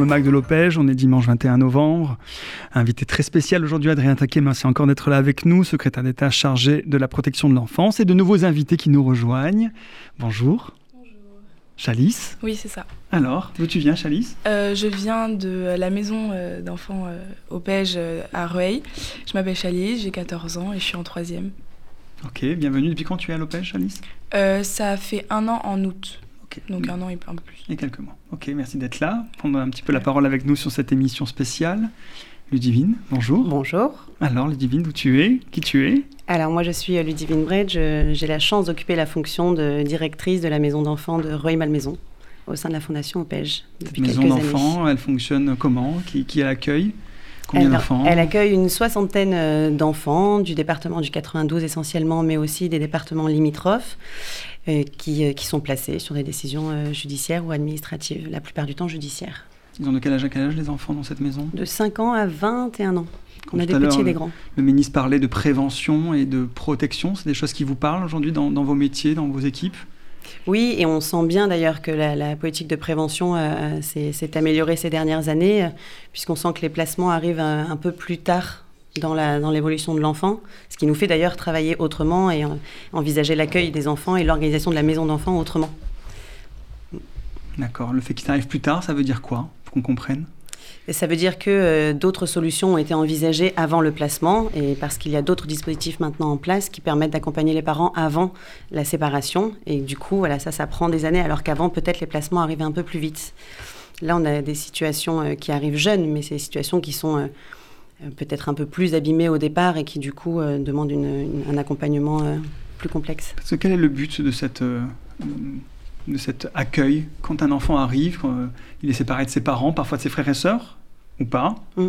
Mac de Lopège. On est dimanche 21 novembre. Invité très spécial aujourd'hui, Adrien Taquet. Merci encore d'être là avec nous, secrétaire d'État chargé de la protection de l'enfance et de nouveaux invités qui nous rejoignent. Bonjour. Bonjour. Chalice Oui, c'est ça. Alors, d'où tu viens, Chalice? Euh, Je viens de la maison euh, d'enfants euh, au Pège à Rueil. Je m'appelle Chalice, j'ai 14 ans et je suis en troisième. Ok, bienvenue. Depuis quand tu es à l'Opège, Chalice? Ça fait un an en août. Donc un an et un peu plus. Et quelques mois. Ok, merci d'être là, prendre un petit peu la parole avec nous sur cette émission spéciale. Ludivine, bonjour. Bonjour. Alors, Ludivine, d'où tu es? Qui tu es? Alors, moi, je suis Ludivine Bredge. J'ai la chance d'occuper la fonction de directrice de la maison d'enfants de Rueil-Malmaison au sein de la Fondation OPEJ depuis maison d'enfants, elle fonctionne comment? Qui, qui l'accueille Combien d'enfants? Elle accueille une soixantaine euh, d'enfants du département du 92 essentiellement, mais aussi des départements limitrophes. Euh, qui, euh, qui, sont placés sur des décisions euh, judiciaires ou administratives, la plupart du temps judiciaires. Ils ont de quel âge à quel âge les enfants dans cette maison? De 5 ans à 21 ans. On a des petits et des grands. Le ministre parlait de prévention et de protection. C'est des choses qui vous parlent aujourd'hui dans, dans, vos métiers, dans vos équipes? Oui, et on sent bien d'ailleurs que la, la, politique de prévention euh, s'est améliorée ces dernières années, puisqu'on sent que les placements arrivent un, un peu plus tard dans l'évolution dans de l'enfant, ce qui nous fait d'ailleurs travailler autrement et envisager l'accueil des enfants et l'organisation de la maison d'enfants autrement. D'accord. Le fait qu'il arrive plus tard, ça veut dire quoi? Pour qu'on comprenne? Et ça veut dire que euh, d'autres solutions ont été envisagées avant le placement et parce qu'il y a d'autres dispositifs maintenant en place qui permettent d'accompagner les parents avant la séparation. Et du coup, voilà, ça, ça prend des années alors qu'avant, peut-être les placements arrivaient un peu plus vite. Là, on a des situations euh, qui arrivent jeunes, mais c'est des situations qui sont... Euh, peut-être un peu plus abîmés au départ et qui du coup euh, demandent une, une, un accompagnement euh, plus complexe. Parce que quel est le but de, cette, euh, de cet accueil quand un enfant arrive, quand, il est séparé de ses parents, parfois de ses frères et sœurs, ou pas? Mm.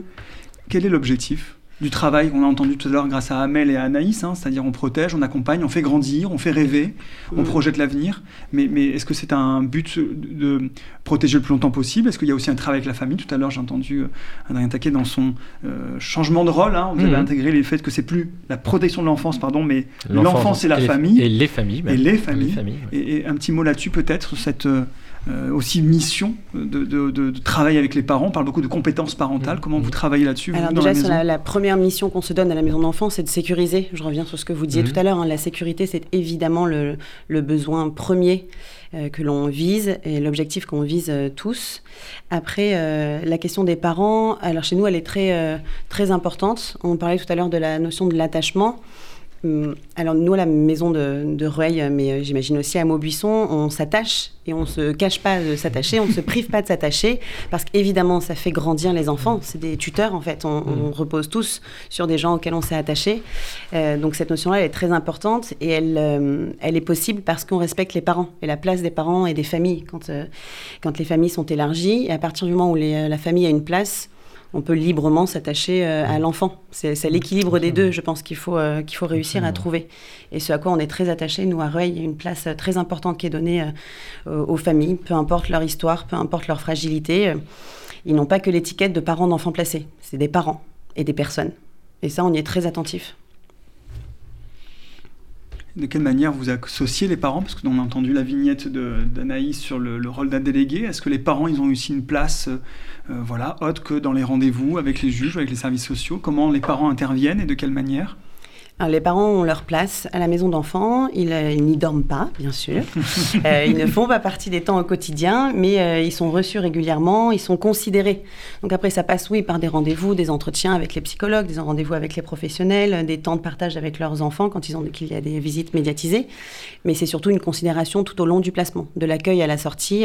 Quel est l'objectif? Du travail qu'on a entendu tout à l'heure grâce à Amel et à Anaïs, hein, c'est-à-dire on protège, on accompagne, on fait grandir, on fait rêver, on mmh. projette l'avenir. Mais, mais est-ce que c'est un but de protéger le plus longtemps possible? Est-ce qu'il y a aussi un travail avec la famille? Tout à l'heure, j'ai entendu euh, Adrien Taquet dans son euh, changement de rôle. Hein, vous avez mmh. intégré le fait que c'est plus la protection de l'enfance, pardon, mais l'enfance et la et famille. Et les familles. Et les familles. Et, les familles ouais. et, et, un petit mot là-dessus peut-être sur cette... Euh, euh, aussi mission de, de, de, travailler avec les parents. On parle beaucoup de compétences parentales. Comment vous travaillez là-dessus Alors déjà, la, la, première mission qu'on se donne à la maison d'enfants, c'est de sécuriser. Je reviens sur ce que vous disiez tout à l'heure. Hein. La sécurité, c'est évidemment le, le, besoin premier euh, que l'on vise et l'objectif qu'on vise euh, tous. Après, euh, la question des parents, alors chez nous, elle est très, très importante. On parlait tout à l'heure de la notion de l'attachement. Hum, alors nous, à la maison de, de Rueil, mais euh, j'imagine aussi à Maubuisson, on s'attache et on se cache pas de s'attacher, on ne se prive pas de s'attacher, parce qu'évidemment, ça fait grandir les enfants. C'est des tuteurs, en fait. On, on, mmh. repose tous sur des gens auxquels on s'est attaché. Euh, donc cette notion-là, elle est très importante et elle, euh, elle est possible parce qu'on respecte les parents et la place des parents et des familles. Quand, euh, quand les familles sont élargies, et à partir du moment où les, la famille a une place, on peut librement s'attacher euh, à l'enfant. C'est l'équilibre des deux, je pense, qu'il faut, euh, qu'il faut réussir à trouver. Et ce à quoi on est très attaché, nous, à Reuil, il y a une place euh, très importante qui est donnée aux familles, peu importe leur histoire, peu importe leur fragilité. Ils n'ont pas que l'étiquette de parents d'enfants placés, c'est des parents et des personnes. Et ça, on y est très attentif de quelle manière vous associez les parents? Parce qu'on a entendu la vignette d'Anaïs sur le, le rôle d'un délégué. Est-ce que les parents, ils ont aussi une place euh, voilà, autre que dans les rendez-vous avec les juges, avec les services sociaux? Comment les parents interviennent et de quelle manière? Les parents ont leur place à la maison d'enfants. Ils, euh, n'y dorment pas, bien sûr. Euh, ils ne font pas partie des temps au quotidien, mais ils sont reçus régulièrement, ils sont considérés. Donc après, ça passe, oui, par des rendez-vous, des entretiens avec les psychologues, des rendez-vous avec les professionnels, des temps de partage avec leurs enfants quand ils ont qu'il y a des visites médiatisées. Mais c'est surtout une considération tout au long du placement, de l'accueil à la sortie.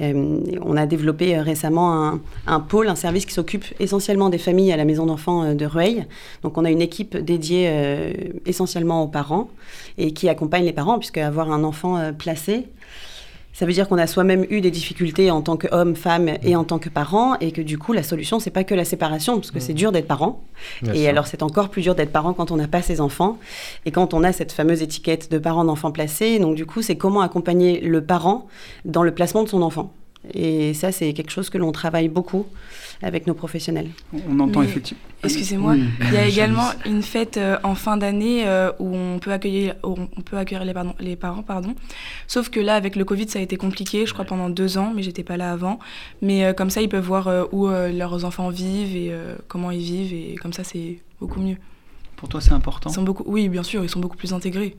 on a développé récemment un, un, pôle, un service qui s'occupe essentiellement des familles à la maison d'enfants de Rueil. Donc on a une équipe dédiée euh, essentiellement aux parents et qui accompagne les parents, puisque avoir un enfant euh, placé, ça veut dire qu'on a soi-même eu des difficultés en tant qu'homme, femme et en tant que parent, et que du coup, la solution, c'est pas que la séparation, parce que c'est mmh. dur d'être parent. et alors, c'est encore plus dur d'être parent quand on n'a pas ses enfants, et quand on a cette fameuse étiquette de parent d'enfant placé. Donc, du coup, c'est comment accompagner le parent dans le placement de son enfant. Et ça, c'est quelque chose que l'on travaille beaucoup avec nos professionnels. On entend effectivement. Excusez-moi, il y a également une fête euh, en fin d'année euh, où on peut accueillir, on peut accueillir les, pardon, les, parents, pardon. Sauf que là, avec le Covid, ça a été compliqué, je crois pendant deux ans, mais j'étais pas là avant. Mais euh, comme ça, ils peuvent voir où leurs enfants vivent et comment ils vivent, et comme ça, c'est beaucoup mieux. Pour toi, c'est important? Ils sont beaucoup, oui, bien sûr, ils sont beaucoup plus intégrés.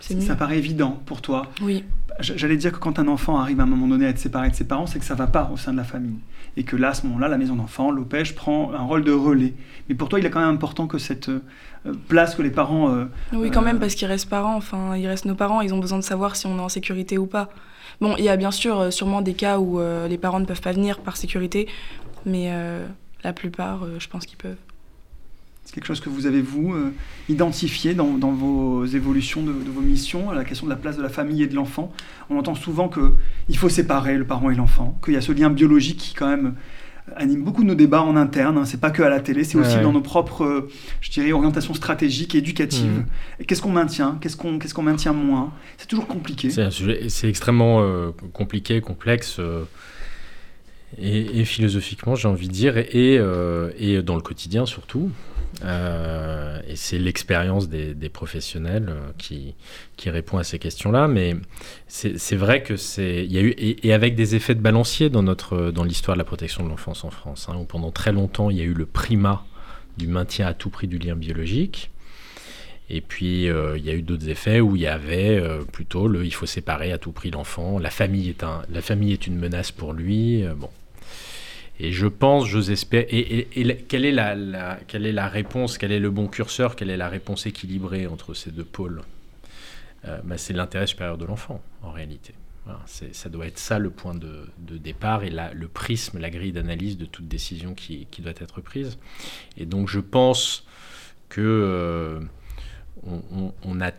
Ça paraît évident pour toi. Oui. J'allais dire que quand un enfant arrive à un moment donné à être séparé de ses parents, c'est que ça va pas au sein de la famille. Et que là, à ce moment-là, la maison d'enfant, l'OPEJ, prend un rôle de relais. Mais pour toi, il est quand même important que cette euh, place que les parents... Euh, oui, quand même, euh, parce qu'ils restent parents. Enfin, ils restent nos parents. Ils ont besoin de savoir si on est en sécurité ou pas. Bon, il y a bien sûr sûrement des cas où les parents ne peuvent pas venir par sécurité. Mais la plupart, je pense qu'ils peuvent. C'est quelque chose que vous avez, vous, euh, identifié dans, vos évolutions de, vos missions, la question de la place de la famille et de l'enfant. On entend souvent qu'il faut séparer le parent et l'enfant, qu'il y a ce lien biologique qui, quand même, anime beaucoup de nos débats en interne. Hein. C'est pas que à la télé, c'est aussi dans nos propres, euh, je dirais, orientations stratégiques et éducatives. Mmh. Qu'est-ce qu'on maintient? Qu'est-ce qu'on qu'est-ce qu'on maintient moins? C'est toujours compliqué. C'est extrêmement euh, compliqué, complexe. Et, philosophiquement, j'ai envie de dire, et, et dans le quotidien surtout. Euh, et c'est l'expérience des, professionnels euh, qui, qui, répond à ces questions-là. Mais c'est vrai que c'est. Il y a eu, et, avec des effets de balancier dans, notre, dans l'histoire de la protection de l'enfance en France, hein, où pendant très longtemps, il y a eu le primat du maintien à tout prix du lien biologique. Et puis, euh, il y a eu d'autres effets où il y avait plutôt le il faut séparer à tout prix l'enfant, la famille est, un, la famille est une menace pour lui. bon, et je pense, j'ose espérer. Et, quelle, est la, quelle est la réponse Quel est le bon curseur Quelle est la réponse équilibrée entre ces deux pôles? Euh, bah, C'est l'intérêt supérieur de l'enfant, en réalité. ça doit être ça le point de, départ et la, le prisme, la grille d'analyse de toute décision qui, qui, doit être prise. Et donc je pense que euh, on, a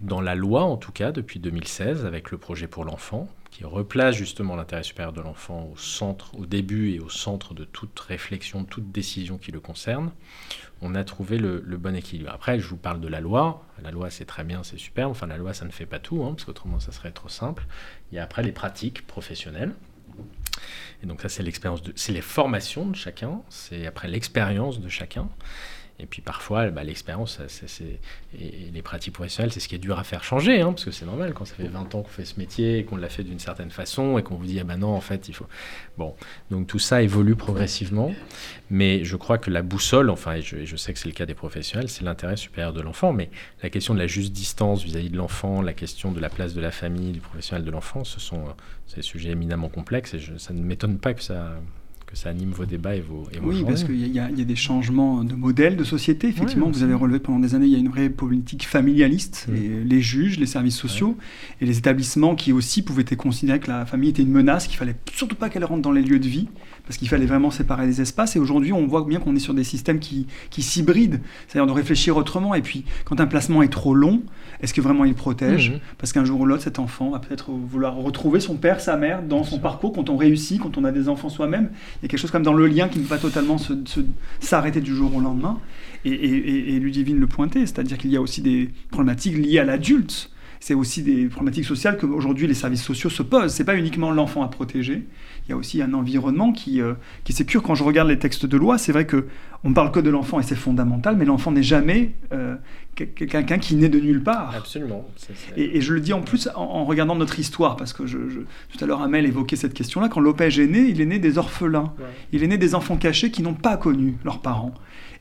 dans la loi, en tout cas depuis 2016, avec le projet pour l'enfant, qui replace justement l'intérêt supérieur de l'enfant au centre, au début et au centre de toute réflexion, de toute décision qui le concerne, on a trouvé le, bon équilibre. Après, je vous parle de la loi. La loi, c'est très bien, c'est super. Enfin, la loi, ça ne fait pas tout, hein, parce qu'autrement, ça serait trop simple. Il y a après les pratiques professionnelles. Et donc ça, c'est l'expérience, c'est les formations de chacun. C'est après l'expérience de chacun. Et puis parfois, bah, l'expérience et les pratiques professionnelles, c'est ce qui est dur à faire changer, hein, parce que c'est normal quand ça fait 20 ans qu'on fait ce métier et qu'on l'a fait d'une certaine façon et qu'on vous dit ah ben non en fait il faut bon. Donc tout ça évolue progressivement, mais je crois que la boussole, enfin et je, sais que c'est le cas des professionnels, c'est l'intérêt supérieur de l'enfant, mais la question de la juste distance vis-à-vis de l'enfant, la question de la place de la famille, du professionnel de l'enfant, ce sont euh, des sujets éminemment complexes et ça ne m'étonne pas que ça ça anime vos débats et vos, et Oui, parce qu'il y, a des changements de modèle de société. Effectivement, vous avez relevé pendant des années, il y a une vraie politique familialiste. Mm. Et les juges, les services sociaux et les établissements qui aussi pouvaient être considérés que la famille était une menace, qu'il fallait surtout pas qu'elle rentre dans les lieux de vie, parce qu'il fallait vraiment séparer les espaces. Et aujourd'hui, on voit bien qu'on est sur des systèmes qui, qui s'hybrident, c'est-à-dire de réfléchir autrement. Et puis, quand un placement est trop long, est-ce que vraiment il protège mm-hmm. Parce qu'un jour ou l'autre, cet enfant va peut-être vouloir retrouver son père, sa mère dans son parcours. Quand on réussit, quand on a des enfants soi-même, il y a quelque chose comme dans le lien qui ne peut pas totalement s'arrêter du jour au lendemain. Et, et, et Ludivine le pointait, c'est-à-dire qu'il y a aussi des problématiques liées à l'adulte. C'est aussi des problématiques sociales que aujourd'hui les services sociaux se posent. C'est pas uniquement l'enfant à protéger. Il y a aussi un environnement qui, euh, qui sécure. Quand je regarde les textes de loi, c'est vrai que on parle que de l'enfant et c'est fondamental, mais l'enfant n'est jamais euh, quelqu'un qui naît de nulle part. Absolument. Et, je le dis en plus en, regardant notre histoire, parce que je, tout à l'heure Amel évoquait cette question-là. Quand Lopez est né, il est né des orphelins. Il est né des enfants cachés qui n'ont pas connu leurs parents.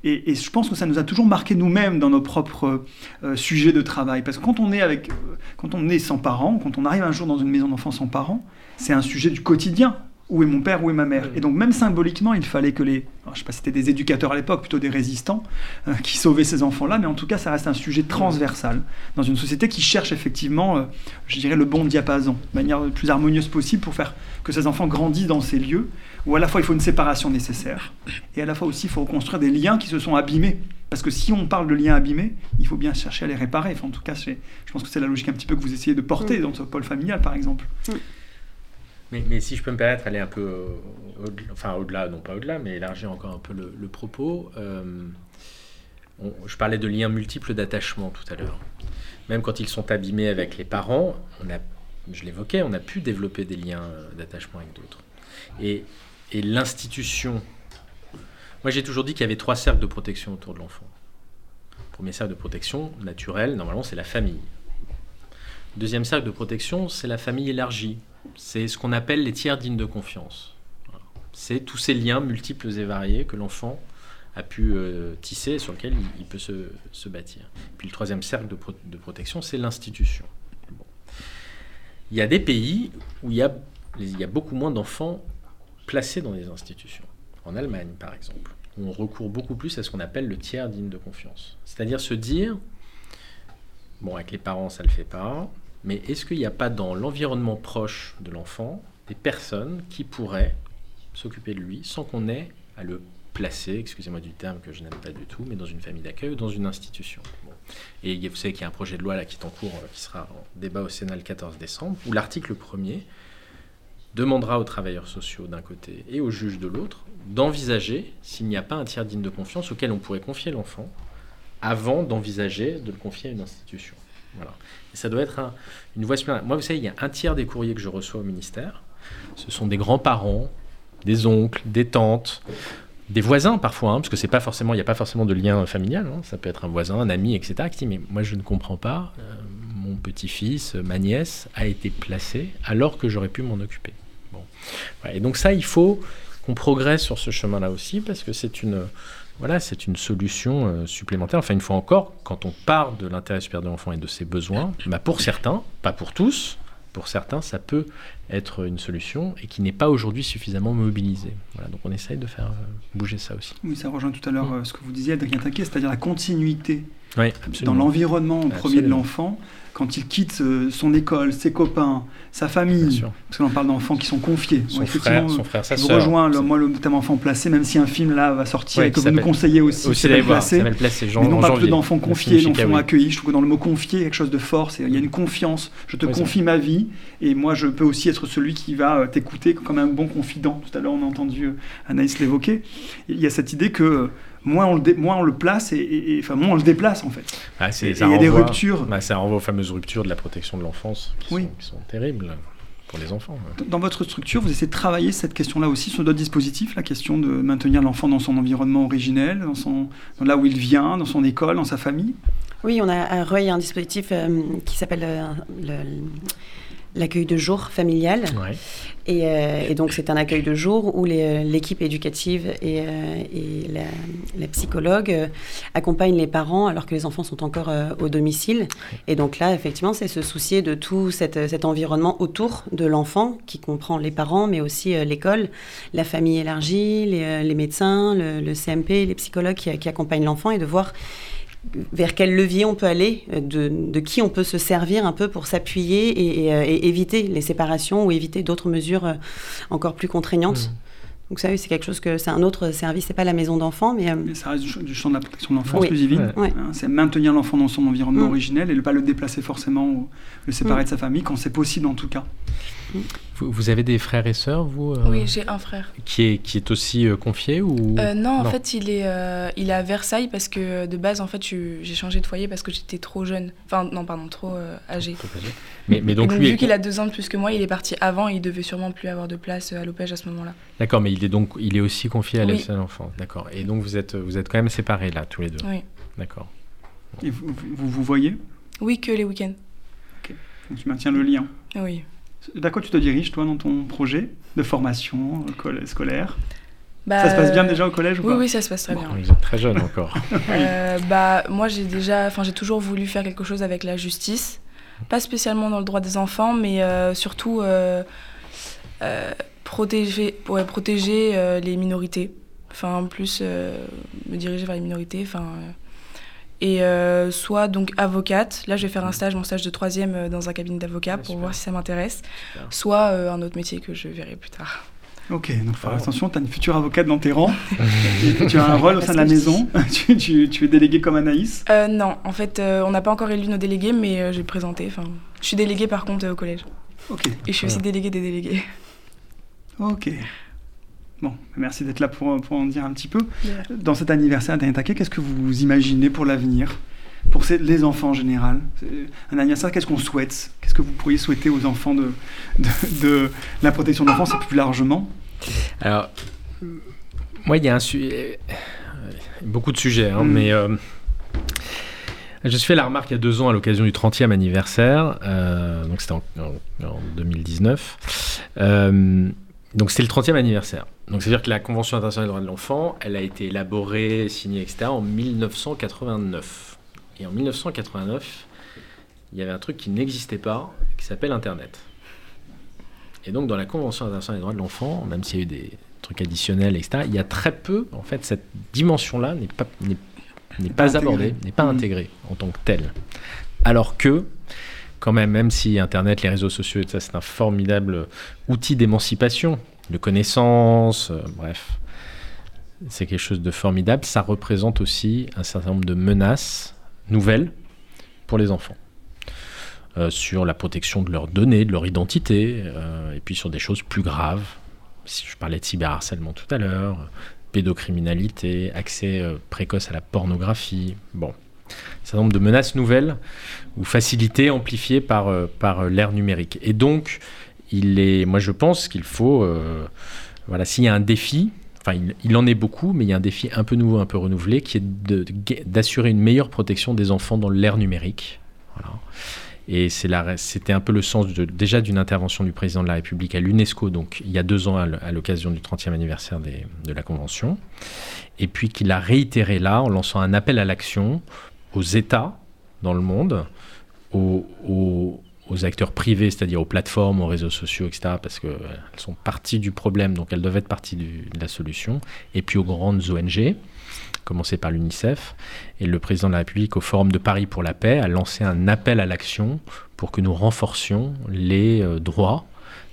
Et, je pense que ça nous a toujours marqué nous-mêmes dans nos propres euh, sujets de travail. Parce que quand on est avec, euh, quand on est sans parents, quand on arrive un jour dans une maison d'enfants sans parents, c'est un sujet du quotidien où est mon père, où est ma mère? Et donc même symboliquement, il fallait que les, je ne sais pas si c'était des éducateurs à l'époque, plutôt des résistants, euh, qui sauvaient ces enfants-là, mais en tout cas, ça reste un sujet transversal dans une société qui cherche effectivement, euh, je dirais, le bon diapason, de manière le plus harmonieuse possible pour faire que ces enfants grandissent dans ces lieux où à la fois il faut une séparation nécessaire, et à la fois aussi il faut reconstruire des liens qui se sont abîmés. Parce que si on parle de liens abîmés, il faut bien chercher à les réparer. Enfin, en tout cas, je pense que c'est la logique un petit peu que vous essayez de porter mm. dans ce pôle familial, par exemple. Mm. Mais, si je peux me permettre, aller un peu euh, au, enfin au-delà, non pas au-delà, mais élargir encore un peu le, propos. Euh, je parlais de liens multiples d'attachement tout à l'heure. Même quand ils sont abîmés avec les parents, on a, je l'évoquais, on a pu développer des liens d'attachement avec d'autres. Et, et l'institution. Moi, j'ai toujours dit qu'il y avait trois cercles de protection autour de l'enfant. Premier cercle de protection naturel, normalement, c'est la famille. Deuxième cercle de protection, c'est la famille élargie, c'est ce qu'on appelle les tiers dignes de confiance. C'est tous ces liens multiples et variés que l'enfant a pu euh, tisser et sur lesquels il, peut se, bâtir. Puis le troisième cercle de, protection, c'est l'institution. Il y a des pays où il y a beaucoup moins d'enfants placés dans des institutions. En Allemagne, par exemple, on recourt beaucoup plus à ce qu'on appelle le tiers digne de confiance. C'est-à-dire se dire, bon, avec les parents, ça ne le fait pas, mais est-ce qu'il n'y a pas dans l'environnement proche de l'enfant des personnes qui pourraient s'occuper de lui sans qu'on ait à le placer, excusez-moi du terme que je n'aime pas du tout, mais dans une famille d'accueil ou dans une institution? Et vous savez qu'il y a un projet de loi là qui est en cours, euh, qui sera en débat au Sénat le 14 décembre, où l'article 1er demandera aux travailleurs sociaux d'un côté et aux juges de l'autre d'envisager s'il n'y a pas un tiers digne de confiance auquel on pourrait confier l'enfant avant d'envisager de le confier à une institution. Voilà. Ça doit être une voie supplémentaire. Moi, vous savez, il y a un tiers des courriers que je reçois au ministère. Ce sont des grands-parents, des oncles, des tantes, des voisins parfois, hein, parce que c'est pas forcément, il n'y a pas forcément de lien familial. Hein. ça peut être un voisin, un ami, etc. Qui mais moi je ne comprends pas. Euh, mon petit-fils, ma nièce a été placée alors que j'aurais pu m'en occuper. Bon. Et donc ça, il faut qu'on progresse sur ce chemin-là aussi, parce que c'est une voilà, c'est une solution euh, supplémentaire. Enfin, une fois encore, quand on part de l'intérêt supérieur de l'enfant et de ses besoins, bah pour certains, pas pour tous, pour certains, ça peut être une solution et qui n'est pas aujourd'hui suffisamment mobilisée. Voilà, donc on essaye de faire euh, bouger ça aussi. Oui, ça rejoint tout à l'heure mm. euh, ce que vous disiez, Adrien Taquet, c'est-à-dire la continuité dans l'environnement premier de l'enfant quand il quitte euh, son école, ses copains, sa famille, parce que l'on parle d'enfants qui sont confiés. Son, frère, son frère, sa je rejoins, moi, le thème enfant placé, même si un film là va sortir et que vous nous conseillez aussi, aussi s'appelle placé, placé mais non pas plus d'enfants confiés, d'enfants accueillis. Je trouve que dans le mot confier, il y a quelque chose de fort, il y a une confiance. Je te confie ma vie, et moi, je peux aussi être celui qui va euh, t'écouter comme un bon confident. Tout à l'heure, on a entendu euh, Anaïs l'évoquer. Il y a cette idée que moins on le, moins on le place et, enfin, moins on le déplace en fait. Ah, il y a des ruptures. Bah, ça renvoie aux fameuses ruptures de la protection de l'enfance qui, sont, terribles. pour les enfants. Dans votre structure, vous essayez de travailler cette question-là aussi sur d'autres dispositifs, la question de maintenir l'enfant dans son environnement originel, dans, son, dans là où il vient, dans son école, dans sa famille? Oui, on a à Reuil un dispositif euh, qui s'appelle euh, le l'accueil de jour familial. Ouais. Et, euh, et, donc, c'est un accueil de jour où les, l'équipe éducative et, euh, et la, la, psychologue euh, accompagnent les parents alors que les enfants sont encore au domicile. Et donc là, effectivement, c'est se soucier de tout cette, cet environnement autour de l'enfant qui comprend les parents, mais aussi l'école, la famille élargie, les, les médecins, le, le, CMP, les psychologues qui, qui accompagnent l'enfant et de voir vers quel levier on peut aller, de, de, qui on peut se servir un peu pour s'appuyer et, et, et, éviter les séparations ou éviter d'autres mesures euh, encore plus contraignantes. Mmh. Donc ça, c'est quelque chose que c'est un autre service, c'est pas la maison d'enfant, mais, euh... mais ça reste du, champ de la protection de l'enfance oui. plus divine. Ouais. Hein, c'est maintenir l'enfant dans son environnement mmh. originel et ne pas le déplacer forcément ou le séparer mmh. de sa famille quand c'est possible en tout cas. Vous, vous, avez des frères et sœurs, vous euh, Oui, j'ai un frère. Qui est, qui est aussi euh, confié ou euh, non, en fait, il est, euh, il est à Versailles parce que de base, en fait, j'ai changé de foyer parce que j'étais trop jeune. Enfin, non, pardon, trop euh, âgée. Trop âgé. Mais, mais donc, donc lui vu est... qu'il a deux ans de plus que moi, il est parti avant et il devait sûrement plus avoir de place à l'opège à ce moment-là. D'accord, mais il est donc il est aussi confié à Oui. l'enfant. D'accord. Et donc vous êtes vous êtes quand même séparés là, tous les deux. Oui. D'accord. Et vous, vous vous voyez? Oui, que les week-ends. Ok. Donc tu maintiens le lien. Oui. Vers quoi tu te diriges, toi, dans ton projet de formation euh, scolaire bah, Ça se passe bien déjà au collège ou Oui, pas oui, ça se passe très bon, bien. Vous êtes très jeune encore. euh, bah, moi, j'ai déjà, enfin, j'ai toujours voulu faire quelque chose avec la justice, pas spécialement dans le droit des enfants, mais euh, surtout euh, protéger, ouais, protéger euh, les minorités. Enfin, plus euh, me diriger vers les minorités. Enfin et euh, soit donc avocate. Là, je vais faire un stage, mon stage de troisième euh, dans un cabinet d'avocat pour super. voir si ça m'intéresse. Soit euh, un autre métier que je verrai plus tard. Ok, donc faire attention, tu as une future avocate dans tes rangs. tu as un rôle au sein de la maison. tu, tu, tu, es déléguée comme Anaïs? Euh, Non, en fait, euh, on n'a pas encore élu nos délégués, mais euh, j'ai présenté. Enfin, je suis déléguée par contre au collège. Ok. Et je suis aussi déléguée des délégués. Ok. Bon, merci d'être là pour, pour, en dire un petit peu. Dans cet anniversaire d'Anetake, qu'est-ce que vous imaginez pour l'avenir Pour ces, les enfants en général? Un anniversaire, qu'est-ce qu'on souhaite? Qu'est-ce que vous pourriez souhaiter aux enfants de, de, de la protection de l'enfance et plus largement? Alors, moi, il y a un sujet. Beaucoup de sujets, hein, mm. mais. Euh, je me suis fait la remarque il y a deux ans à l'occasion du 30e anniversaire, euh, donc c'était en, en, en, 2019. Euh, donc c'est le 30e anniversaire. Donc c'est-à-dire que la Convention internationale des droits de l'enfant, elle a été élaborée, signée, etc. en 1989. Et en 1989, il y avait un truc qui n'existait pas, qui s'appelle Internet. Et donc dans la Convention internationale des droits de l'enfant, même s'il y a eu des trucs additionnels, etc., il y a très peu, en fait, cette dimension-là n'est pas, n'est, n'est pas, pas abordée, n'est pas mmh. intégrée en tant que telle. Alors que quand même, même si Internet, les réseaux sociaux, et ça, c'est un formidable outil d'émancipation, de connaissance, euh, bref, c'est quelque chose de formidable. Ça représente aussi un certain nombre de menaces nouvelles pour les enfants. Euh, sur la protection de leurs données, de leur identité, euh, et puis sur des choses plus graves. Si je parlais de cyberharcèlement tout à l'heure, pédocriminalité, accès précoce à la pornographie, bon, un certain nombre de menaces nouvelles ou facilitées, amplifiées par, par l'ère numérique. Et donc, moi je pense qu'il faut, euh, voilà, s'il y a un défi, enfin il, en est beaucoup, mais il y a un défi un peu nouveau, un peu renouvelé, qui est d'assurer une meilleure protection des enfants dans l'ère numérique. Et c'était un peu le sens déjà d'une intervention du président de la République à l'UNESCO, donc il y a deux ans à l'occasion du 30e anniversaire de la Convention, et puis qu'il a réitéré là en lançant un appel à l'action aux États dans le monde, aux, aux acteurs privés, c'est-à-dire aux plateformes, aux réseaux sociaux, etc., parce qu'elles sont partie du problème, donc elles doivent être partie de la solution, et puis aux grandes ONG, commencé par l'UNICEF. Et le président de la République, au Forum de Paris pour la paix, a lancé un appel à l'action pour que nous renforcions les euh, droits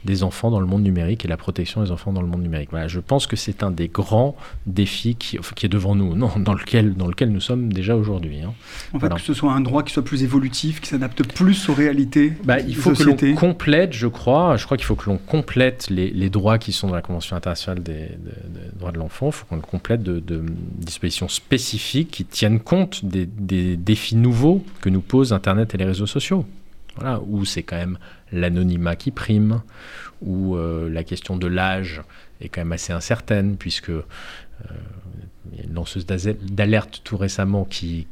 des enfants dans le monde numérique et la protection des enfants dans le monde numérique. Voilà, je pense que c'est un des grands défis qui, qui, est devant nous, non, dans, lequel, dans lequel nous sommes déjà aujourd'hui. Hein. En fait, voilà. que ce soit un droit qui soit plus évolutif, qui s'adapte plus aux réalités. Bah, il faut sociétés. que l'on complète, je crois, je crois qu'il faut que l'on complète les, les, droits qui sont dans la Convention internationale des, des, des droits de l'enfant. Il faut qu'on le complète de, de, dispositions spécifiques qui tiennent compte des, des défis nouveaux que nous posent Internet et les réseaux sociaux. Voilà, où c'est quand même l'anonymat qui prime, où la question de l'âge est quand même assez incertaine, puisque il y a une lanceuse d'alerte tout récemment qui,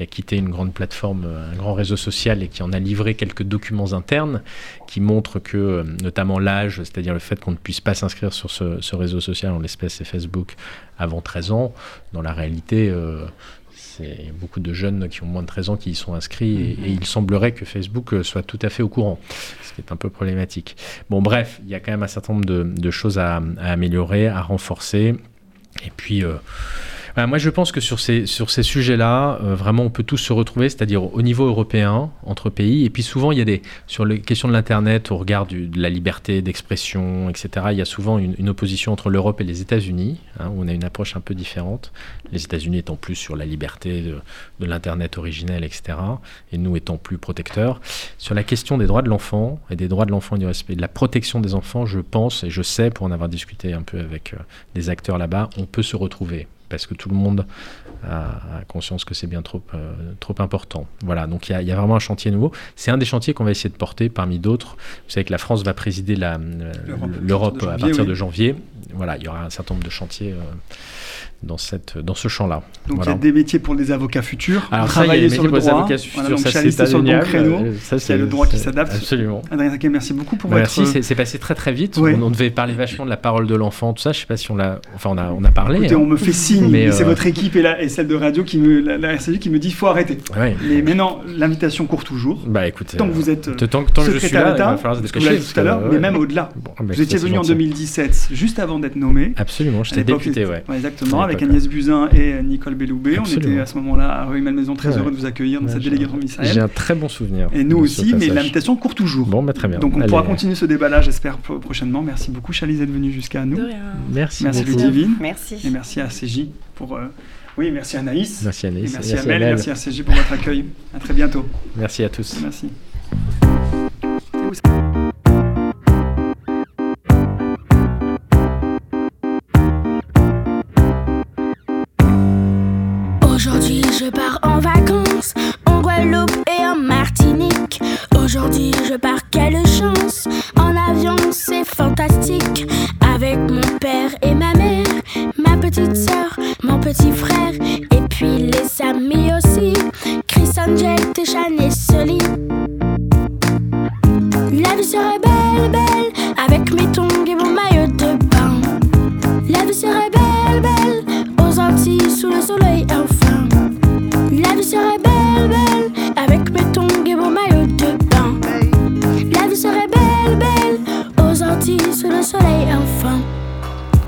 a quitté une grande plateforme, un grand réseau social et qui en a livré quelques documents internes qui montrent que, notamment l'âge, c'est-à-dire le fait qu'on ne puisse pas s'inscrire sur ce, réseau social, en l'espèce c'est Facebook, avant 13 ans, dans la réalité, euh, c'est beaucoup de jeunes qui ont moins de 13 ans qui y sont inscrits et, mm-hmm. il semblerait que Facebook soit tout à fait au courant, ce qui est un peu problématique. Bon, bref, il y a quand même un certain nombre de, choses à, à améliorer, à renforcer. Et puis, euh, moi, je pense que sur ces, sur ces sujets-là, euh, vraiment, on peut tous se retrouver, c'est-à-dire au niveau européen, entre pays. Et puis souvent, il y a des, sur les questions de l'Internet, au regard de la liberté d'expression, etc., il y a souvent une, opposition entre l'Europe et les États-Unis, hein, où on a une approche un peu différente. Les États-Unis étant plus sur la liberté de, l'Internet originel, etc., et nous étant plus protecteurs. Sur la question des droits de l'enfant, et des droits de l'enfant et du respect de la protection des enfants, je pense, et je sais, pour en avoir discuté un peu avec euh, des acteurs là-bas, on peut se retrouver parce que tout le monde a, conscience que c'est bien trop, euh, trop important. Voilà, donc il y, a vraiment un chantier nouveau. C'est un des chantiers qu'on va essayer de porter parmi d'autres. Vous savez que la France va présider l'Europe à partir de janvier. Voilà, il y aura un certain nombre de chantiers. Euh, dans, cette, dans ce champ-là. Donc il y a des métiers pour les avocats futurs. Alors travailler sur le droit. Futurs, ça c'est sur le bon créneau. Ça, c'est le droit qui s'adapte. Absolument. Adrien merci beaucoup pour merci, votre... c'est passé très très vite. On, devait parler vachement de la parole de l'enfant, tout ça. Je sais pas si on l'a... Enfin, on a, on a parlé. Écoutez, on me fait signe, mais c'est euh, votre équipe et, la, et celle de radio qui me, la, la RCJ qui me dit il faut arrêter. Mais maintenant, l'invitation court toujours. Bah écoutez. Tant que vous êtes tant, tant que je suis là, il va falloir se dépêcher. tout à l'heure, mais même au-delà. Vous étiez venu en 2017, juste avant d'être nommé. Absolument, j'étais député, ouais. Exactement, avec Agnès Buzyn et Nicole Belloubet. On était à ce moment-là à Rue Malmaison très heureux de vous accueillir dans cette délégation J'ai un très bon souvenir. Et nous aussi, mais l'invitation court toujours. Bon, bah, très bien. Donc on pourra continuer ce débat-là, j'espère, prochainement. Merci beaucoup, Chalise, d'être venue jusqu'à nous. Merci. Merci, Ludivine. Merci. Et merci à CJ pour. Euh, oui, merci Anaïs. Merci Anaïs. merci, à Mel, merci à CJ pour votre accueil. À très bientôt. Merci à tous. Merci. Je pars en vacances en Guadeloupe et en Martinique. Aujourd'hui, je pars, quelle chance! En avion, c'est fantastique. Avec mon père et ma mère, ma petite soeur, mon petit frère, et puis les amis aussi. Chris Angel, Téchan et Soli. La vie serait belle, belle.